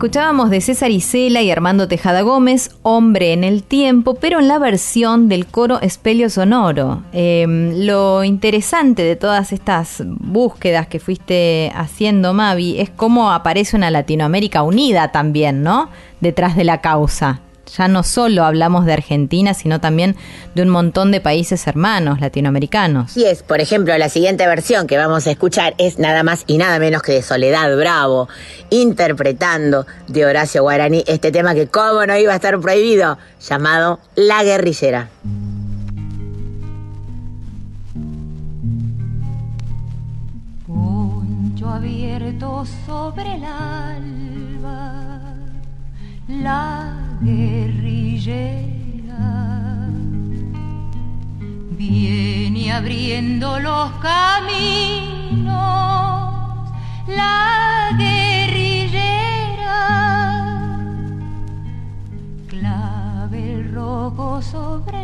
Escuchábamos de César Isela y Armando Tejada Gómez, Hombre en el Tiempo, pero en la versión del coro Espelio Sonoro. Eh, lo interesante de todas estas búsquedas que fuiste haciendo, Mavi, es cómo aparece una Latinoamérica unida también, ¿no? Detrás de la causa. Ya no solo hablamos de Argentina, sino también de un montón de países hermanos latinoamericanos. Y es, por ejemplo, la siguiente versión que vamos a escuchar es nada más y nada menos que de Soledad Bravo, interpretando de Horacio Guaraní este tema que cómo no iba a estar prohibido, llamado La Guerrillera. Poncho abierto sobre el alba, la guerrillera. Viene abriendo los caminos, la guerrillera. Clave el rojo sobre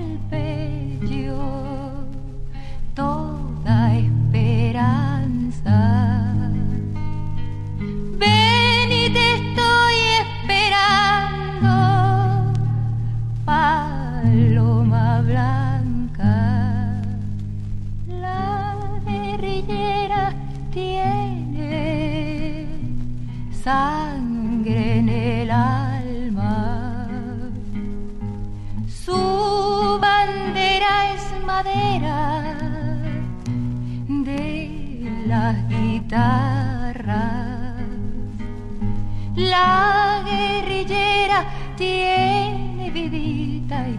guerrillera tiene vidita y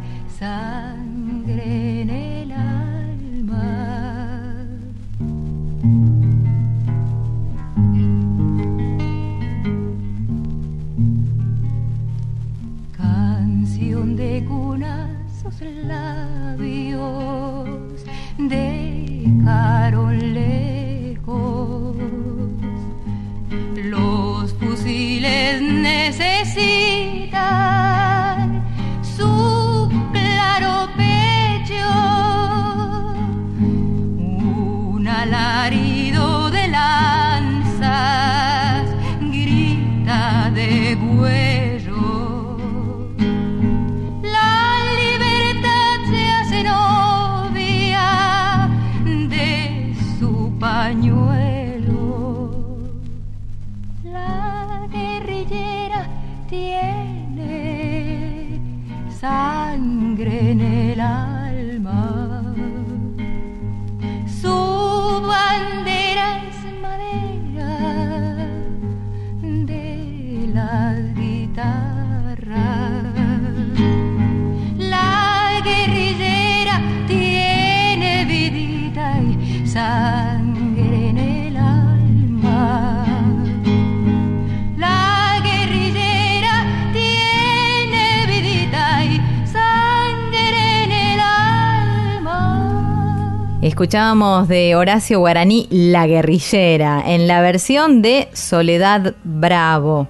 Escuchábamos de Horacio Guaraní La Guerrillera en la versión de Soledad Bravo.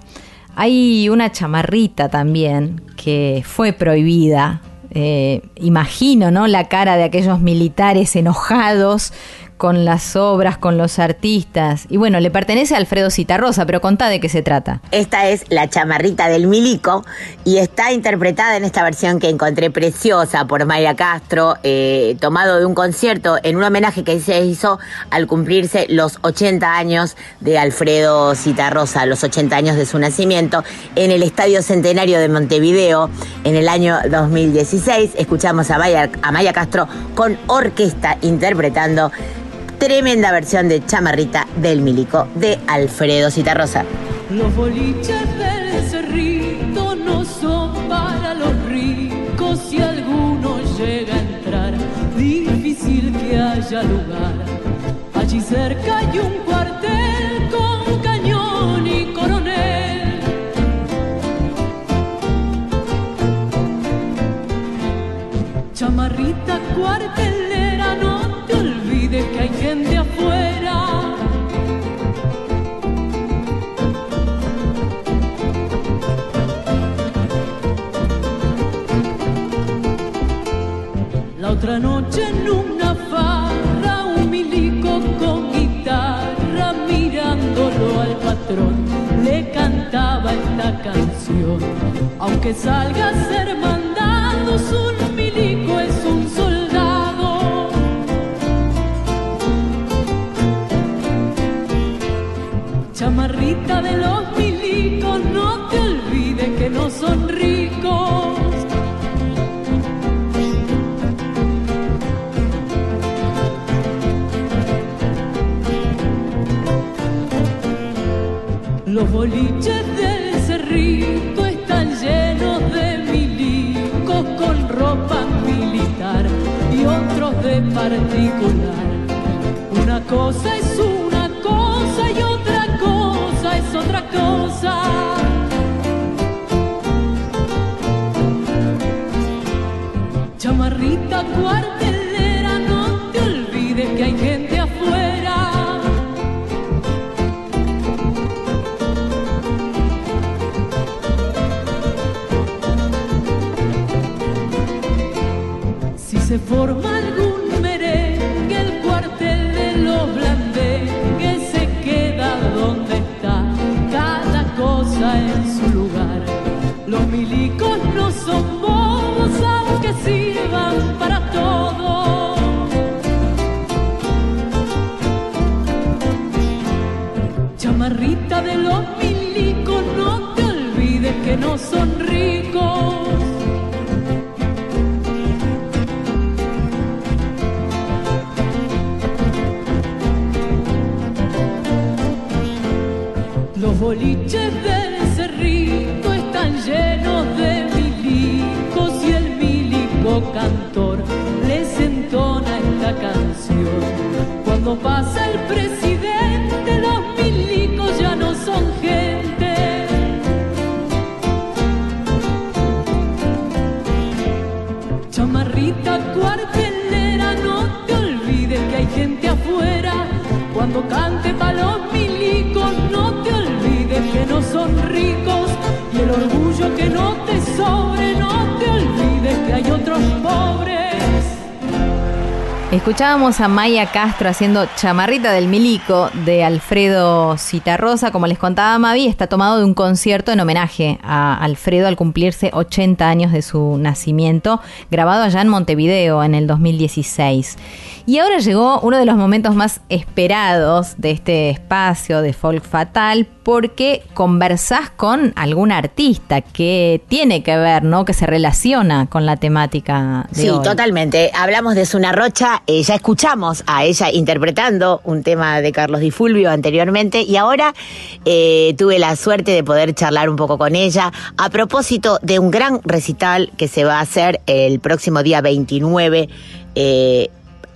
Hay una chamarrita también que fue prohibida. Eh, imagino, ¿no? La cara de aquellos militares enojados con las obras, con los artistas. Y bueno, le pertenece a Alfredo Citarrosa, pero contá de qué se trata. Esta es la chamarrita del Milico y está interpretada en esta versión que encontré preciosa por Maya Castro, eh, tomado de un concierto en un homenaje que se hizo al cumplirse los 80 años de Alfredo Citarrosa, los 80 años de su nacimiento, en el Estadio Centenario de Montevideo en el año 2016. Escuchamos a Maya, a Maya Castro con orquesta interpretando tremenda versión de Chamarrita del Milico de Alfredo Citarrosa. Los boliches del cerrito no son para los ricos si alguno llega a entrar. Difícil que haya lugar. Allí cerca hay un cuartel con cañón y coronel. Chamarrita cuartelera, otra noche en una farra, un milico con guitarra, mirándolo al patrón, le cantaba esta canción. Aunque salga a ser mandados, un milico es un soldado. Chamarrita de los milicos, no te olvides que no son Los boliches del cerrito están llenos de milicos con ropa militar y otros de particular. Una cosa es una cosa y otra cosa es otra cosa. Chamarrita cuartelera, forma algún merengue, el cuartel de los blandengues se queda donde está, cada cosa en su lugar. Los milicos no son bobos, aunque sirvan para todo. Boliches del cerrito están llenos de milicos y el milico cantor les entona esta canción. Cuando pasa el presidente, los milicos ya no son gente. Chamarrita cuartelera, no te olvides que hay gente afuera. Cuando cante pa' son ricos. Y el orgullo que no te sobre, no te olvides que hay otros pobres. Escuchábamos a Maya Castro haciendo Chamarrita del Milico de Alfredo Citarrosa. Como les contaba Mavi, está tomado de un concierto en homenaje a Alfredo al cumplirse 80 años de su nacimiento, grabado allá en Montevideo en el 2016. Y ahora llegó uno de los momentos más esperados de este espacio de Folk Fatal, porque conversás con algún artista que tiene que ver, ¿no? Que se relaciona con la temática de Sí, hoy. totalmente. Hablamos de Suna Rocha, eh, ya escuchamos a ella interpretando un tema de Carlos Di Fulvio anteriormente y ahora eh, tuve la suerte de poder charlar un poco con ella a propósito de un gran recital que se va a hacer el próximo día 29. eh,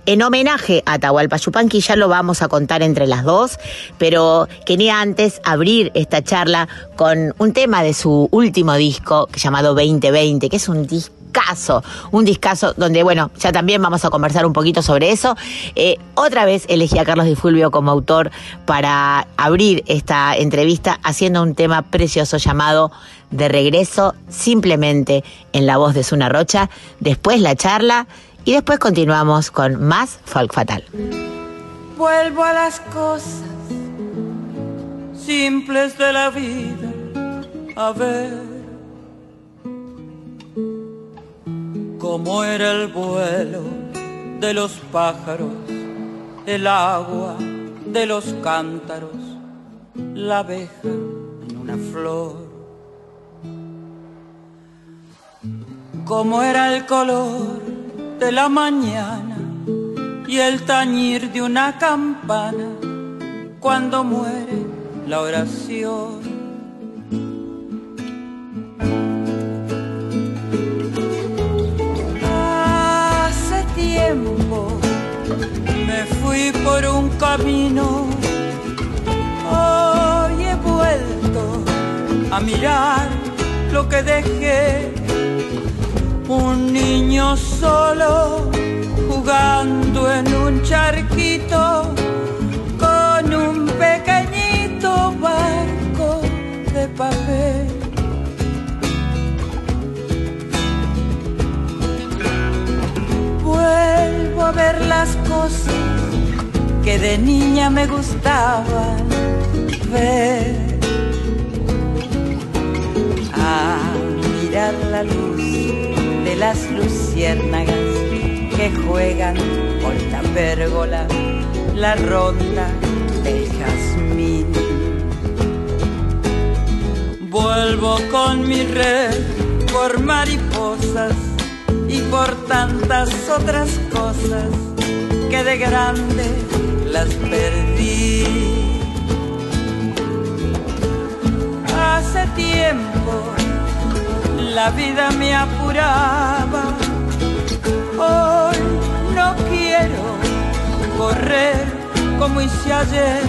en homenaje a Atahualpa Yupanqui, ya lo vamos a contar entre las dos, pero quería antes abrir esta charla con un tema de su último disco llamado 2020, que es un discazo, un discazo donde, bueno, ya también vamos a conversar un poquito sobre eso. Eh, otra vez elegí a Carlos Di Fulvio como autor para abrir esta entrevista haciendo un tema precioso llamado De regreso, simplemente en la voz de Suna Rocha, después la charla y después continuamos con más Folk Fatal. Vuelvo a las cosas simples de la vida. A ver cómo era el vuelo de los pájaros, el agua de los cántaros, la abeja en una flor. Cómo era el color de la mañana y el tañir de una campana cuando muere la oración. Hace tiempo me fui por un camino, hoy he vuelto a mirar lo que dejé un niño solo jugando en un charquito con un pequeñito barco de papel. Vuelvo a ver las cosas que de niña me gustaban ver a mirar la luz las luciérnagas que juegan por la pérgola la ronda del jazmín. Vuelvo con mi red por mariposas y por tantas otras cosas que de grande las perdí. Hace tiempo la vida me apuraba, hoy no quiero correr como hice ayer.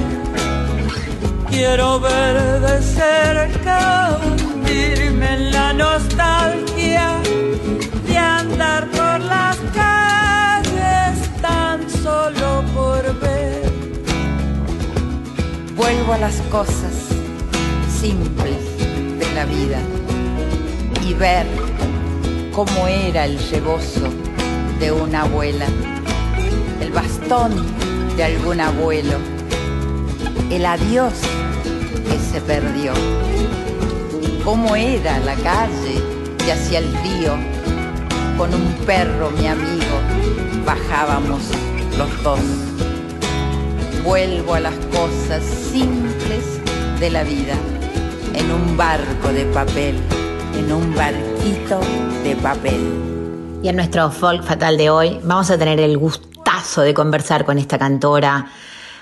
Quiero ver de cerca, hundirme en la nostalgia de andar por las calles tan solo por ver. Vuelvo a las cosas simples de la vida y ver cómo era el rebozo de una abuela, el bastón de algún abuelo, el adiós que se perdió, cómo era la calle y hacia el río, con un perro mi amigo, bajábamos los dos. Vuelvo a las cosas simples de la vida, en un barco de papel, en un barquito de papel. Y en nuestro folk fatal de hoy vamos a tener el gustazo de conversar con esta cantora,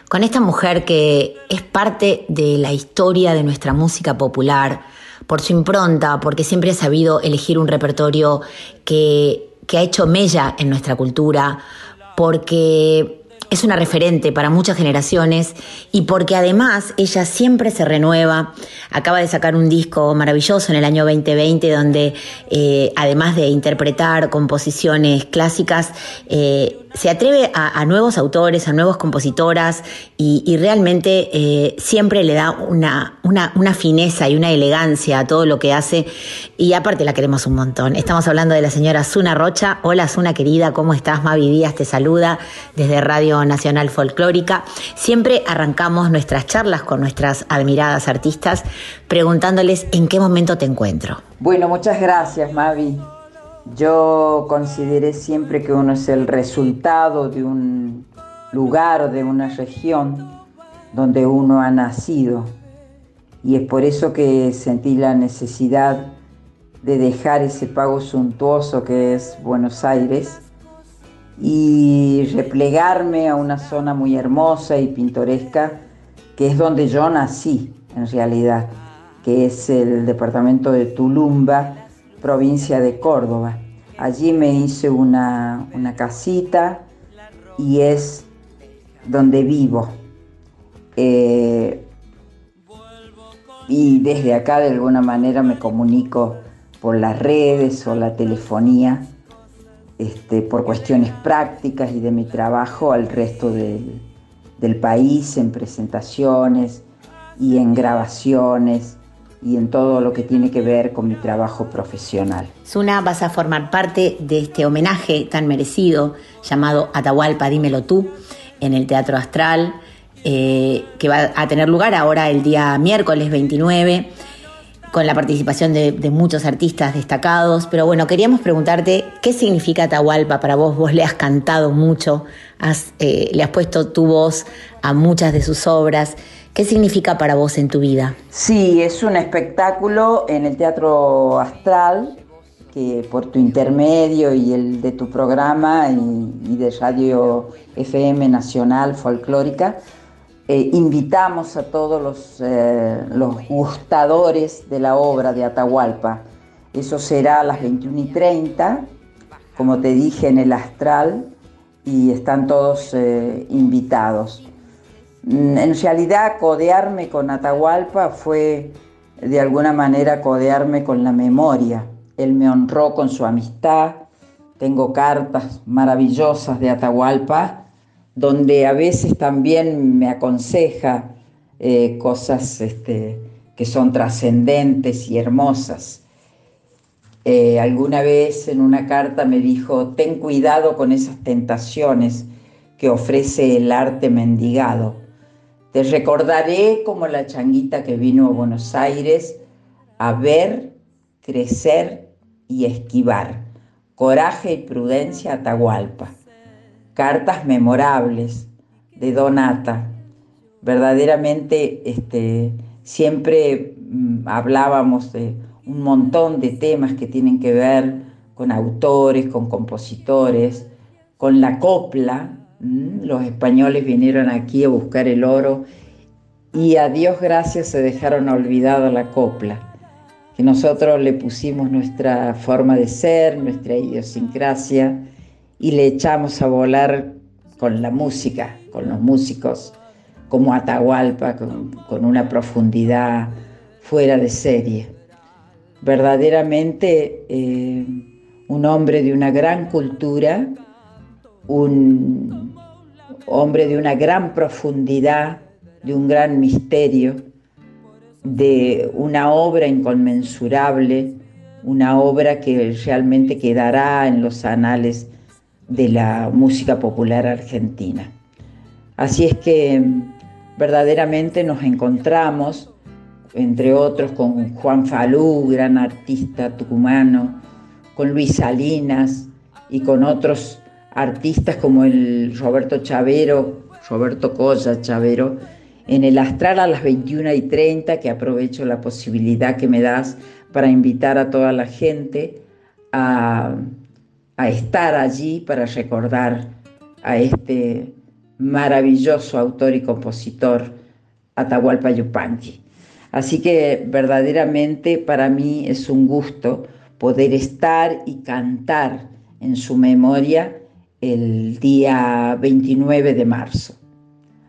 con esta mujer que es parte de la historia de nuestra música popular, por su impronta, porque siempre ha sabido elegir un repertorio que, que ha hecho mella en nuestra cultura, porque es una referente para muchas generaciones y porque además ella siempre se renueva. Acaba de sacar un disco maravilloso en el año 2020 donde eh, además de interpretar composiciones clásicas, eh, se atreve a, nuevos autores, a nuevas compositoras y, realmente eh, siempre le da una, una, una, fineza y una elegancia a todo lo que hace y aparte la queremos un montón. Estamos hablando de la señora Zuna Rocha. Hola Zuna querida, ¿cómo estás? Mavi Díaz te saluda desde Radio Nacional Folclórica. Siempre arrancamos nuestras charlas con nuestras admiradas artistas preguntándoles en qué momento te encuentro. Bueno, muchas gracias Mavi. Yo consideré siempre que uno es el resultado de un lugar o de una región donde uno ha nacido. Y es por eso que sentí la necesidad de dejar ese pago suntuoso que es Buenos Aires y replegarme a una zona muy hermosa y pintoresca que es donde yo nací en realidad, que es el departamento de Tulumba, provincia de Córdoba. Allí me hice una, una casita y es donde vivo. Eh, y desde acá de alguna manera me comunico por las redes o la telefonía, este, por cuestiones prácticas y de mi trabajo al resto del, país, en presentaciones y en grabaciones y en todo lo que tiene que ver con mi trabajo profesional. Zuna, vas a formar parte de este homenaje tan merecido llamado Atahualpa, dímelo tú, en el Teatro Astral, eh, que va a tener lugar ahora el día miércoles 29 con la participación de, muchos artistas destacados. Pero bueno, queríamos preguntarte qué significa Atahualpa para vos. Vos le has cantado mucho, eh, le has puesto tu voz a muchas de sus obras. ¿Qué significa para vos en tu vida? Sí, es un espectáculo en el Teatro Astral, que por tu intermedio y el de tu programa y de Radio FM Nacional Folclórica, eh, invitamos a todos los, eh, los, gustadores de la obra de Atahualpa. Eso será a las 21 y 30, como te dije, en el Astral, y están todos eh, invitados. Mm, en realidad, codearme con Atahualpa fue de alguna manera codearme con la memoria. Él me honró con su amistad. Tengo cartas maravillosas de Atahualpa donde a veces también me aconseja eh, cosas este, que son trascendentes y hermosas. Eh, alguna vez en una carta me dijo, ten cuidado con esas tentaciones que ofrece el arte mendigado. Te recordaré como la changuita que vino a Buenos Aires a ver crecer y esquivar, coraje y prudencia Atahualpa, cartas memorables de Donata, verdaderamente este, siempre mm, hablábamos de un montón de temas que tienen que ver con autores, con compositores, con la copla. Los españoles vinieron aquí a buscar el oro y a Dios gracias se dejaron olvidada la copla, que nosotros le pusimos nuestra forma de ser, nuestra idiosincrasia y le echamos a volar con la música, con los músicos como Atahualpa, con, con una profundidad fuera de serie. Verdaderamente eh, un hombre de una gran cultura, un hombre de una gran profundidad, de un gran misterio, de una obra inconmensurable, una obra que realmente quedará en los anales de la música popular argentina. Así es que verdaderamente nos encontramos, entre otros, con Juan Falú, gran artista tucumano, con Luis Salinas y con otros artistas como el Roberto Chavero, Roberto Colla Chavero, en el Astral a las 21 y 30, que aprovecho la posibilidad que me das para invitar a toda la gente a, a estar allí para recordar a este maravilloso autor y compositor Atahualpa Yupanqui. Así que verdaderamente para mí es un gusto poder estar y cantar en su memoria el día 29 de marzo.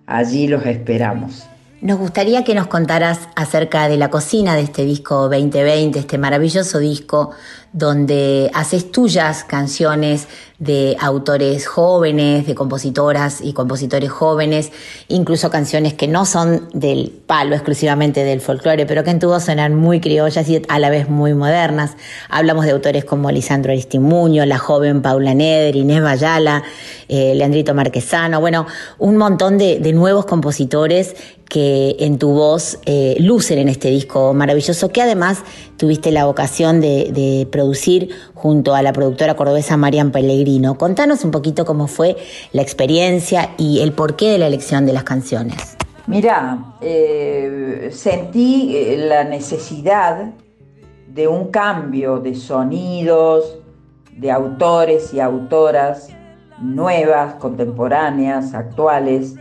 Allí los esperamos. Nos gustaría que nos contaras acerca de la cocina de este disco 2020, este maravilloso disco donde haces tuyas canciones de autores jóvenes, de compositoras y compositores jóvenes, incluso canciones que no son del palo exclusivamente del folclore, pero que en tu voz suenan muy criollas y a la vez muy modernas. Hablamos de autores como Lisandro Aristimuño, la joven Paula Neder, Inés Bayala, eh, Leandrito Marquesano, bueno, un montón de, de nuevos compositores que en tu voz eh, lucen en este disco maravilloso, que además tuviste la vocación de, producir junto a la productora cordobesa Marian Pellegrino. Contanos un poquito cómo fue la experiencia y el porqué de la elección de las canciones. Mira, eh, sentí la necesidad de un cambio de sonidos, de autores y autoras nuevas, contemporáneas, actuales,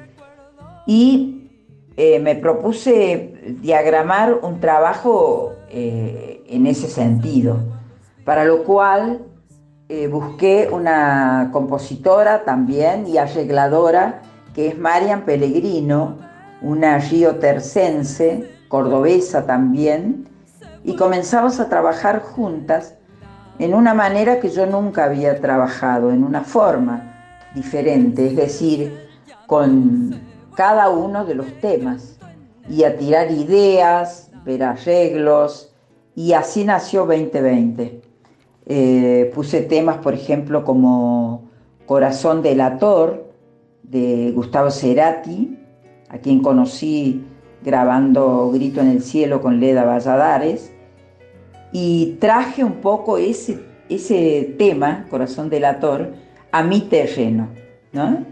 y eh, me propuse diagramar un trabajo eh, en ese sentido, para lo cual eh, busqué una compositora también y arregladora que es Marian Pellegrino, una riotercense, cordobesa también, y comenzamos a trabajar juntas en una manera que yo nunca había trabajado, en una forma diferente, es decir, con cada uno de los temas y a tirar ideas, ver arreglos y así nació 2020. Eh, puse temas, por ejemplo, como Corazón delator de Gustavo Cerati, a quien conocí grabando Grito en el Cielo con Leda Valladares, y traje un poco ese, ese tema, Corazón delator, a mi terreno, ¿no?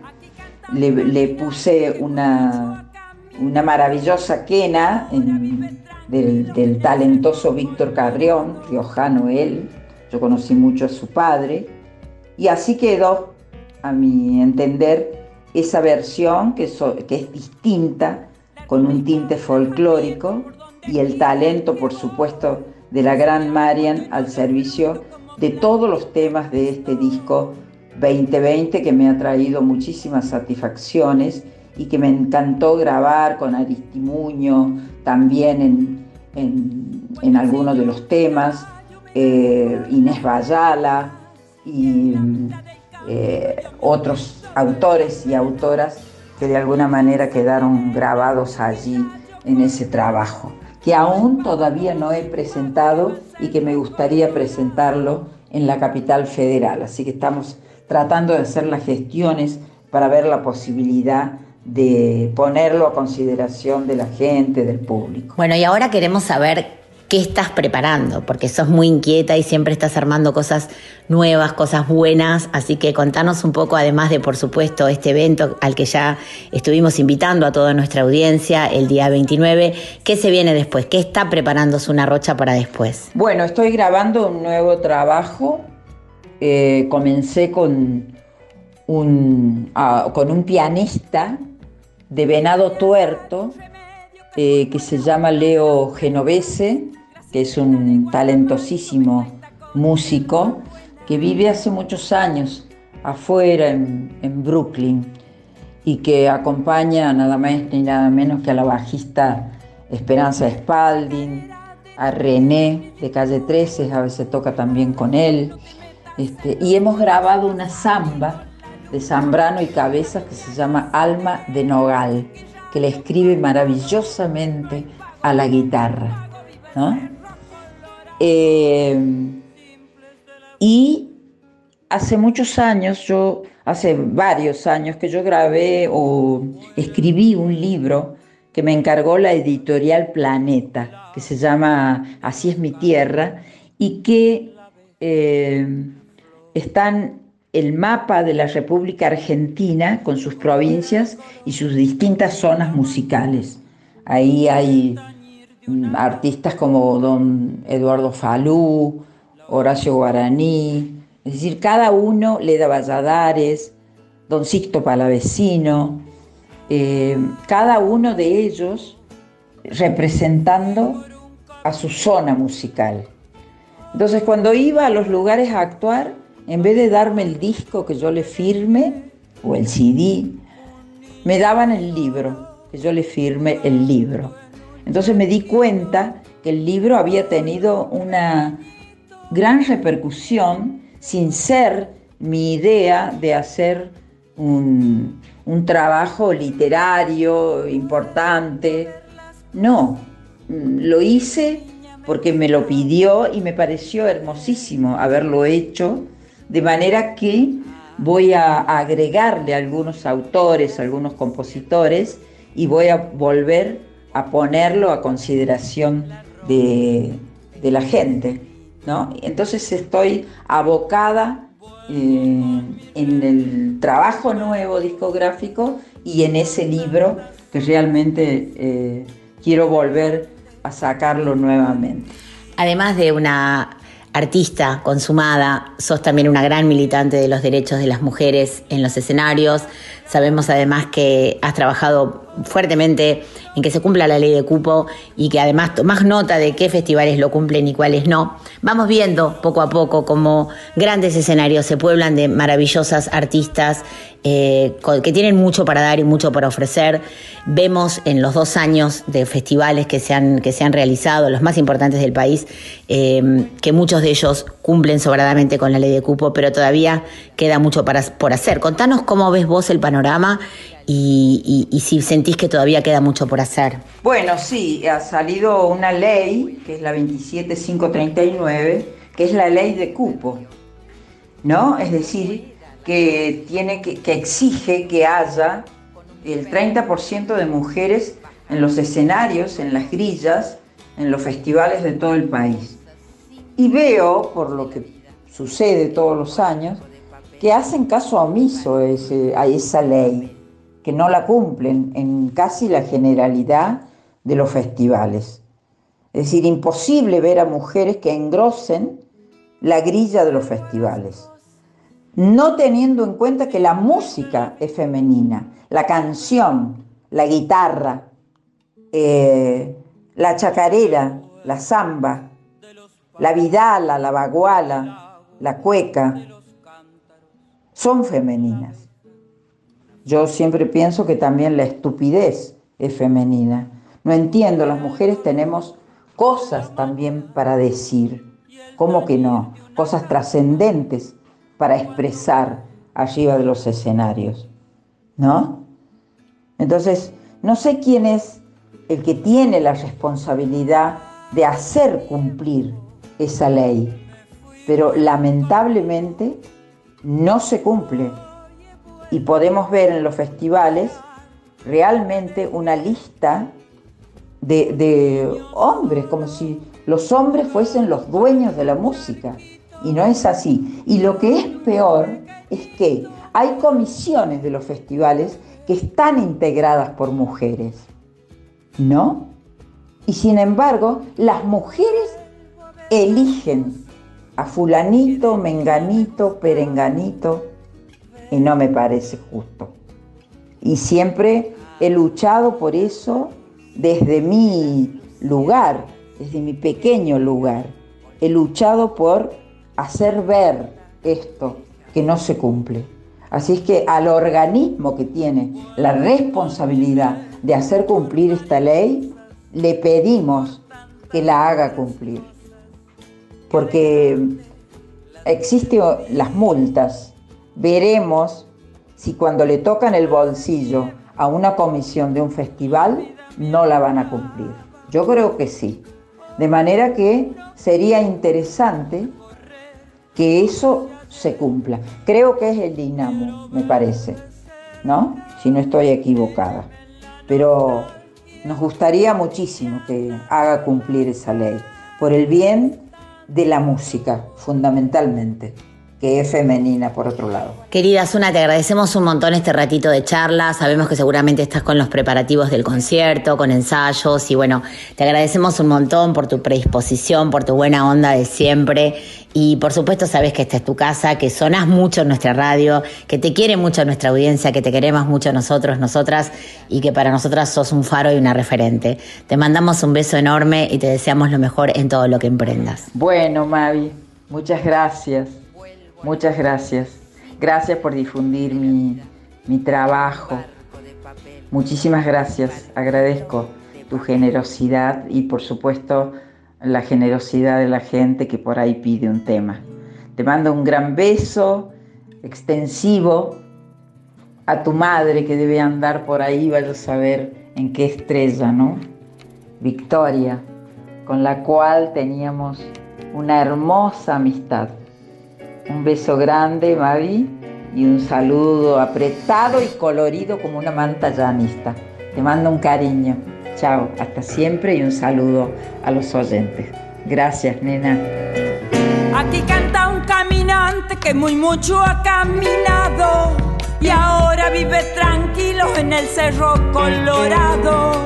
le, le puse una, una, maravillosa quena en, del, talentoso Víctor Carrión, riojano él, yo conocí mucho a su padre, y así quedó, a mi entender, esa versión que, que es distinta, con un tinte folclórico, y el talento, por supuesto, de la gran Marian al servicio de todos los temas de este disco 2020 que me ha traído muchísimas satisfacciones y que me encantó grabar con Aristimuño también en, en, en algunos de los temas, eh, Inés Bayala y eh, otros autores y autoras que de alguna manera quedaron grabados allí en ese trabajo, que aún todavía no he presentado y que me gustaría presentarlo en la capital federal. Así que estamos tratando de hacer las gestiones para ver la posibilidad de ponerlo a consideración de la gente, del público. Bueno, y ahora queremos saber qué estás preparando, porque sos muy inquieta y siempre estás armando cosas nuevas, cosas buenas, así que contanos un poco, además de, por supuesto, este evento al que ya estuvimos invitando a toda nuestra audiencia el día 29, ¿qué se viene después? ¿Qué está preparando Zuna Rocha para después? Bueno, estoy grabando un nuevo trabajo. Eh, comencé con un, ah, con un pianista de Venado Tuerto eh, que se llama Leo Genovese, que es un talentosísimo músico que vive hace muchos años afuera en, en Brooklyn y que acompaña nada más ni nada menos que a la bajista Esperanza Spalding, a René de Calle 13, a veces toca también con él. Este, y hemos grabado una samba de Zambrano y Cabezas que se llama Alma de Nogal, que le escribe maravillosamente a la guitarra. ¿no? Eh, y hace muchos años, yo, hace varios años que yo grabé o escribí un libro que me encargó la editorial Planeta, que se llama Así es mi tierra, y que eh, están el mapa de la República Argentina con sus provincias y sus distintas zonas musicales. Ahí hay mm, artistas como don Eduardo Falú, Horacio Guaraní, es decir, cada uno, Leda Valladares, don Sixto Palavecino, eh, cada uno de ellos representando a su zona musical. Entonces cuando iba a los lugares a actuar, en vez de darme el disco que yo le firme o el CD, me daban el libro, que yo le firme el libro. Entonces me di cuenta que el libro había tenido una gran repercusión sin ser mi idea de hacer un, un trabajo literario importante. No, lo hice porque me lo pidió y me pareció hermosísimo haberlo hecho, de manera que voy a agregarle algunos autores, algunos compositores y voy a volver a ponerlo a consideración de, la gente. ¿no? Entonces estoy abocada eh, en el trabajo nuevo discográfico y en ese libro que realmente eh, quiero volver a sacarlo nuevamente. Además de una artista consumada, sos también una gran militante de los derechos de las mujeres en los escenarios. Sabemos además que has trabajado fuertemente en que se cumpla la ley de cupo y que además tomás nota de qué festivales lo cumplen y cuáles no. Vamos viendo poco a poco cómo grandes escenarios se pueblan de maravillosas artistas eh, que tienen mucho para dar y mucho para ofrecer. Vemos en los dos años de festivales que se han, que se han realizado, los más importantes del país, eh, que muchos de ellos cumplen sobradamente con la ley de cupo, pero todavía queda mucho para, por hacer. Contanos cómo ves vos el panorama y, si sentís que todavía queda mucho por hacer. Bueno, sí, ha salido una ley, que es la 27539, que es la ley de cupo, ¿no? Es decir, que, tiene que exige que haya el 30% de mujeres en los escenarios, en las grillas, en los festivales de todo el país. Y veo, por lo que sucede todos los años, que hacen caso omiso a, esa ley, que no la cumplen en casi la generalidad de los festivales. Es decir, imposible ver a mujeres que engrosen la grilla de los festivales, no teniendo en cuenta que la música es femenina, la canción, la guitarra, eh, la chacarera, la samba, la vidala, la baguala, la cueca, son femeninas. Yo siempre pienso que también la estupidez es femenina. No entiendo, las mujeres tenemos cosas también para decir. ¿Cómo que no? Cosas trascendentes para expresar arriba de los escenarios. ¿No? Entonces, no sé quién es el que tiene la responsabilidad de hacer cumplir esa ley, pero lamentablemente no se cumple. Y podemos ver en los festivales realmente una lista de, hombres, como si los hombres fuesen los dueños de la música. Y no es así. Y lo que es peor es que hay comisiones de los festivales que están integradas por mujeres. ¿No? Y sin embargo, las mujeres eligen a fulanito, menganito, perenganito, y no me parece justo. Y siempre he luchado por eso desde mi lugar, desde mi pequeño lugar. He luchado por hacer ver esto que no se cumple. Así es que al organismo que tiene la responsabilidad de hacer cumplir esta ley, le pedimos que la haga cumplir. Porque existen las multas. Veremos si cuando le tocan el bolsillo a una comisión de un festival no la van a cumplir. Yo creo que sí. De manera que sería interesante que eso se cumpla. Creo que es el dinamo, me parece, ¿no? Si no estoy equivocada. Pero nos gustaría muchísimo que haga cumplir esa ley, por el bien de la música, fundamentalmente que es femenina por otro lado. Querida Zuna, te agradecemos un montón este ratito de charla. Sabemos que seguramente estás con los preparativos del concierto, con ensayos y bueno, te agradecemos un montón por tu predisposición, por tu buena onda de siempre y por supuesto sabes que esta es tu casa, que sonás mucho en nuestra radio, que te quiere mucho nuestra audiencia, que te queremos mucho nosotros, nosotras y que para nosotras sos un faro y una referente. Te mandamos un beso enorme y te deseamos lo mejor en todo lo que emprendas. Bueno, Mavi, muchas gracias. Muchas gracias. Gracias por difundir mi, mi, trabajo. Muchísimas gracias. Agradezco tu generosidad y por supuesto la generosidad de la gente que por ahí pide un tema. Te mando un gran beso extensivo a tu madre que debe andar por ahí, vaya a saber en qué estrella, ¿no? Victoria, con la cual teníamos una hermosa amistad. Un beso grande, Mavi, y un saludo apretado y colorido como una manta llanista. Te mando un cariño. Chao, hasta siempre y un saludo a los oyentes. Gracias, nena. Aquí canta un caminante que muy mucho ha caminado y ahora vive tranquilo en el Cerro Colorado.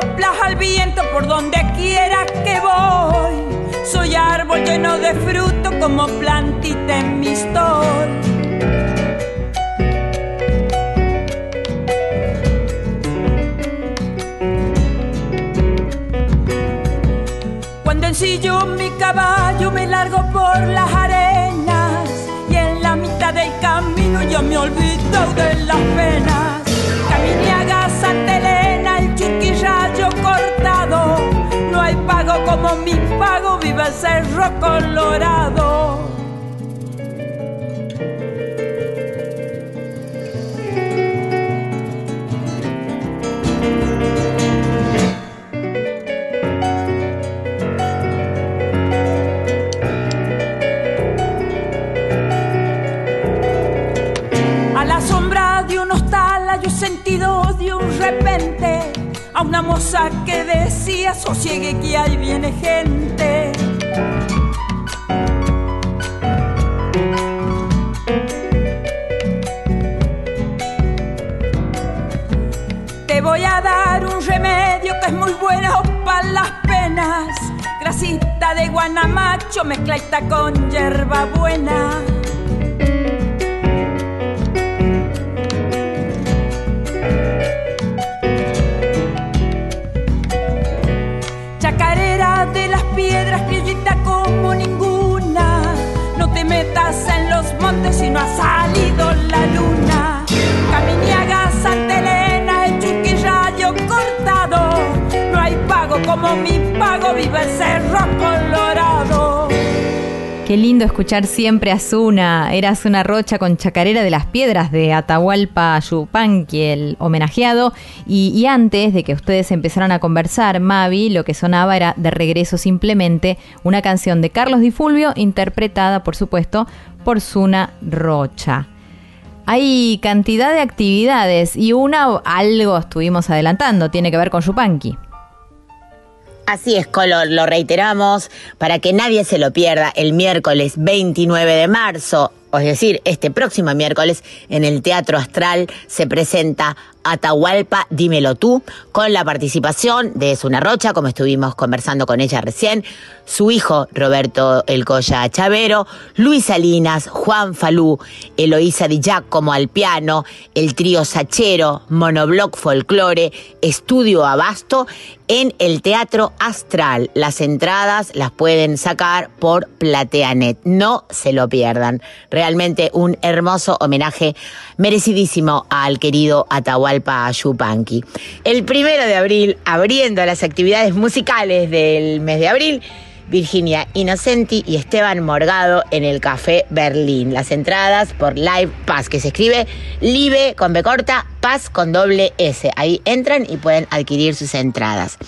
Coplas al viento por donde quiera que voy. Soy árbol lleno de fruto como plantita en mi stol. Cuando ensillo mi caballo me largo por las arenas y en la mitad del camino yo me olvido de las penas. Mi pago, viva el Cerro Colorado. A la sombra de unos talas yo he sentido de un repente a una moza decía sosiegue que ahí viene gente. Te voy a dar un remedio que es muy bueno para las penas. Grasita de guanamacho mezcladita con hierba buena. De las piedras, criollita como ninguna. No te metas en los montes si no ha salido la luna. Caminiaga, Santa Elena, el chiquirrayo cortado. No hay pago como mi pago, viva el Cerro. Qué lindo escuchar siempre a Zuna. Era Zuna Rocha con Chacarera de las Piedras de Atahualpa Yupanqui, el homenajeado. Y, y, antes de que ustedes empezaran a conversar, Mavi, lo que sonaba era de regreso simplemente una canción de Carlos Di Fulvio, interpretada, por supuesto, por Zuna Rocha. Hay cantidad de actividades y una algo estuvimos adelantando, tiene que ver con Yupanqui. Así es, Colo, lo reiteramos para que nadie se lo pierda el miércoles 29 de marzo, es decir, este próximo miércoles en el Teatro Astral se presenta Atahualpa, dímelo tú, con la participación de Zuna Rocha, como estuvimos conversando con ella recién, su hijo Roberto El Colla Chavero, Luis Salinas, Juan Falú, Eloísa Di Giacomo al piano, el trío Sachero, Monobloc Folklore, Estudio Abasto, en el Teatro Astral. Las entradas las pueden sacar por Plateanet. No se lo pierdan. Realmente un hermoso homenaje merecidísimo al querido Atahualpa Yupanqui. El primero de abril, abriendo las actividades musicales del mes de abril, Virginia Innocenti y Esteban Morgado en el Café Berlín. Las entradas por Live Pass, que se escribe Live con B corta, Paz con doble S. Ahí entran y pueden adquirir sus entradas.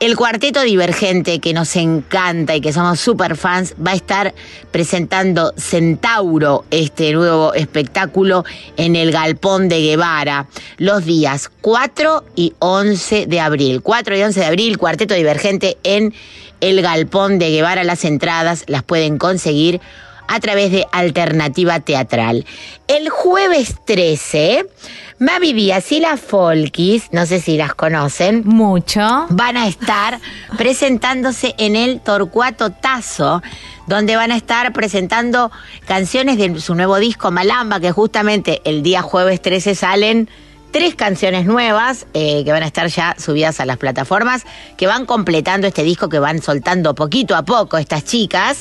El cuarteto divergente que nos encanta y que somos super fans va a estar presentando Centauro, este nuevo espectáculo en el Galpón de Guevara, los días 4 y 11 de abril. 4 y 11 de abril, cuarteto divergente en el Galpón de Guevara. Las entradas las pueden conseguir a través de Alternativa Teatral. El jueves 13, Mavi Díaz y las Folkis, no sé si las conocen. Mucho. Van a estar presentándose en el Torcuato Tazo, donde van a estar presentando canciones de su nuevo disco Malamba, que justamente el día jueves 13 salen tres canciones nuevas eh, que van a estar ya subidas a las plataformas, que van completando este disco que van soltando poquito a poco estas chicas.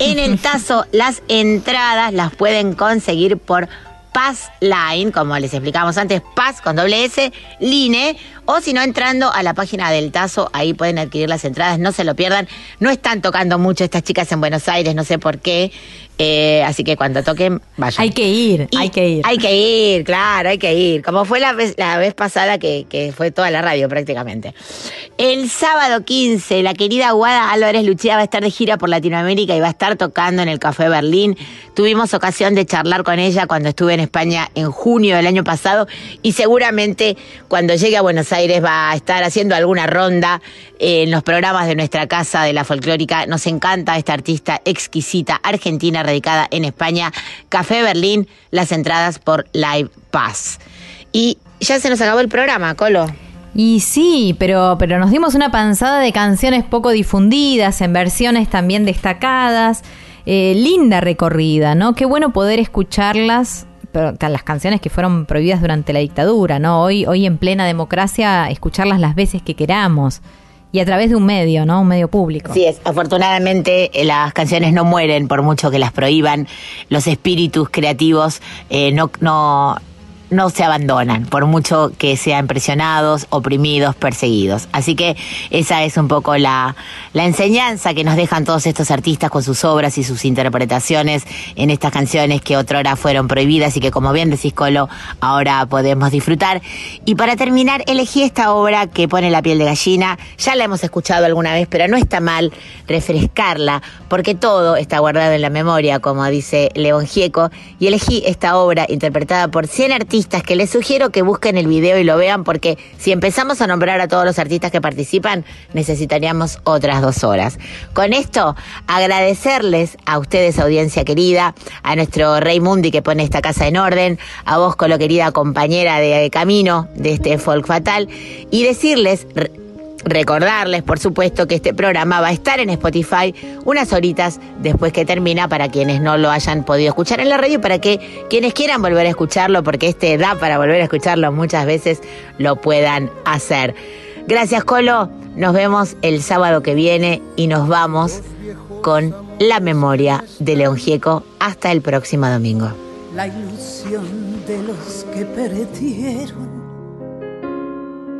En el Tazo las entradas las pueden conseguir por Paz Line, como les explicamos antes, Paz con doble S, Line, o si no entrando a la página del Tazo, ahí pueden adquirir las entradas, no se lo pierdan. No están tocando mucho estas chicas en Buenos Aires, no sé por qué, eh, así que cuando toquen, vayan. Hay que ir, Y hay que ir. Hay que ir, claro, hay que ir. Como fue la vez, la vez pasada que, que fue toda la radio prácticamente. El sábado 15, la querida Guada Álvarez Luchía va a estar de gira por Latinoamérica y va a estar tocando en el Café Berlín. Tuvimos ocasión de charlar con ella cuando estuve en España en junio del año pasado y seguramente cuando llegue a Buenos Aires va a estar haciendo alguna ronda en los programas de nuestra casa de la folclórica. Nos encanta esta artista exquisita argentina radicada en España. Café Berlín, las entradas por Live Pass. Y ya se nos acabó el programa, Colo. Y sí, pero, pero nos dimos una panzada de canciones poco difundidas, en versiones también destacadas. Eh, linda recorrida, ¿no? Qué bueno poder escucharlas, las canciones que fueron prohibidas durante la dictadura, ¿no? Hoy, hoy en plena democracia, escucharlas las veces que queramos. Y a través de un medio, ¿no? Un medio público. Sí, es, afortunadamente eh, las canciones no mueren por mucho que las prohíban. Los espíritus creativos eh, no, no, no se abandonan, por mucho que sean presionados, oprimidos, perseguidos. Así que esa es un poco la, enseñanza que nos dejan todos estos artistas con sus obras y sus interpretaciones en estas canciones que otrora fueron prohibidas y que, como bien decís, Colo, ahora podemos disfrutar. Y para terminar, elegí esta obra que pone la piel de gallina. Ya la hemos escuchado alguna vez, pero no está mal refrescarla, porque todo está guardado en la memoria, como dice León Gieco. Y elegí esta obra interpretada por 100 artistas que les sugiero que busquen el video y lo vean, porque si empezamos a nombrar a todos los artistas que participan, necesitaríamos otras dos horas. Con esto, agradecerles a ustedes, audiencia querida, a nuestro Rey Mundi que pone esta casa en orden, a vos, Colo querida compañera de camino de este folk fatal, y decirles recordarles, por supuesto, que este programa va a estar en Spotify unas horitas después que termina para quienes no lo hayan podido escuchar en la radio, para que quienes quieran volver a escucharlo, porque este da para volver a escucharlo muchas veces, lo puedan hacer. Gracias, Colo. Nos vemos el sábado que viene y nos vamos con la memoria de León Gieco. Hasta el próximo domingo. La ilusión de los que perdieron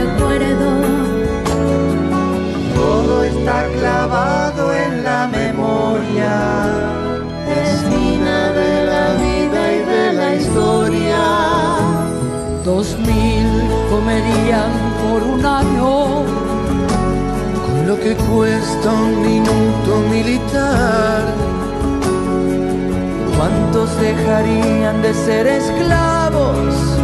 recuerdo. Todo está clavado en la memoria. Espina de la vida y de la historia. Dos mil comerían por un año. Con lo que cuesta un minuto militar. ¿Cuántos dejarían de ser esclavos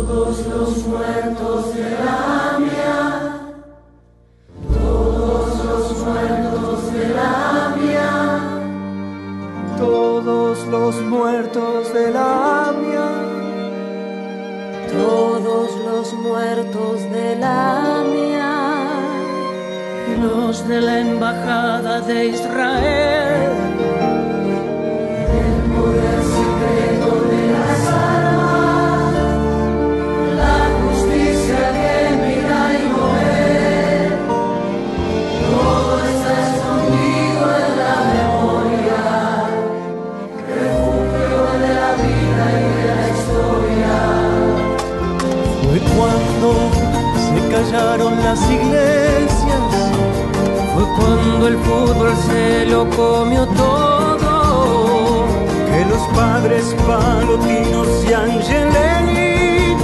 Todos los muertos de la mía, todos los muertos de la mía, Todos los muertos de la AMIA. todos los muertos de la mía, Los de la embajada de Israel. Las iglesias. Fue cuando el fútbol se lo comió todo. Que los padres palotinos y Angelini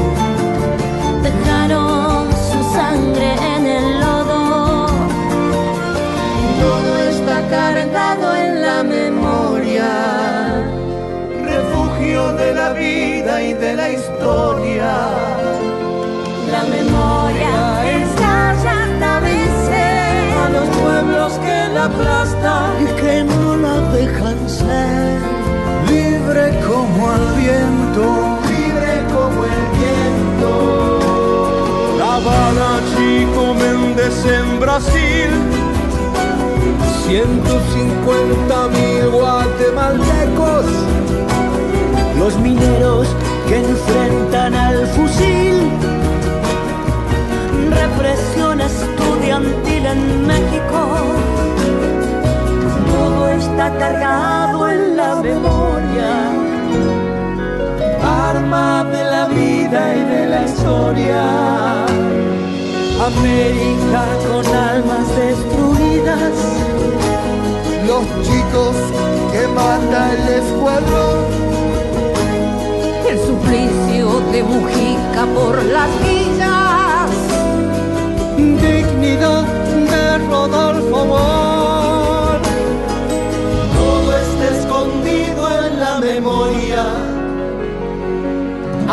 Dejaron su sangre en el lodo. Todo está cargado en la memoria. refugio de la vida y de la historia. Pueblos que la aplastan y que no la dejan ser libre como el viento, libre como el viento. La Habana, Chico Méndez en Brasil, 150 mil guatemaltecos, los mineros que enfrentan al fusil. represión estudiantil en México. Está cargado en la memoria. arma de la vida y de la historia. América con almas destruidas, los chicos que manda el escuadrón, El suplicio de Mujica por las villas. dignidad de Rodolfo.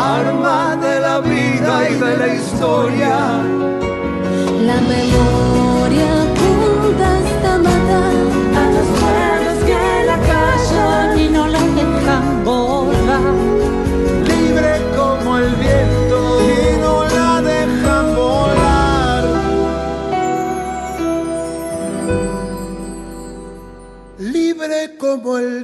Arma de la vida y de la historia. La memoria apunta hasta matar a los cuernos que la callan y no la dejan volar. Libre como el viento y no la dejan volar. Libre como el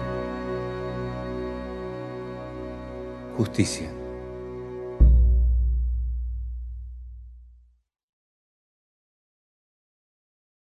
justicia.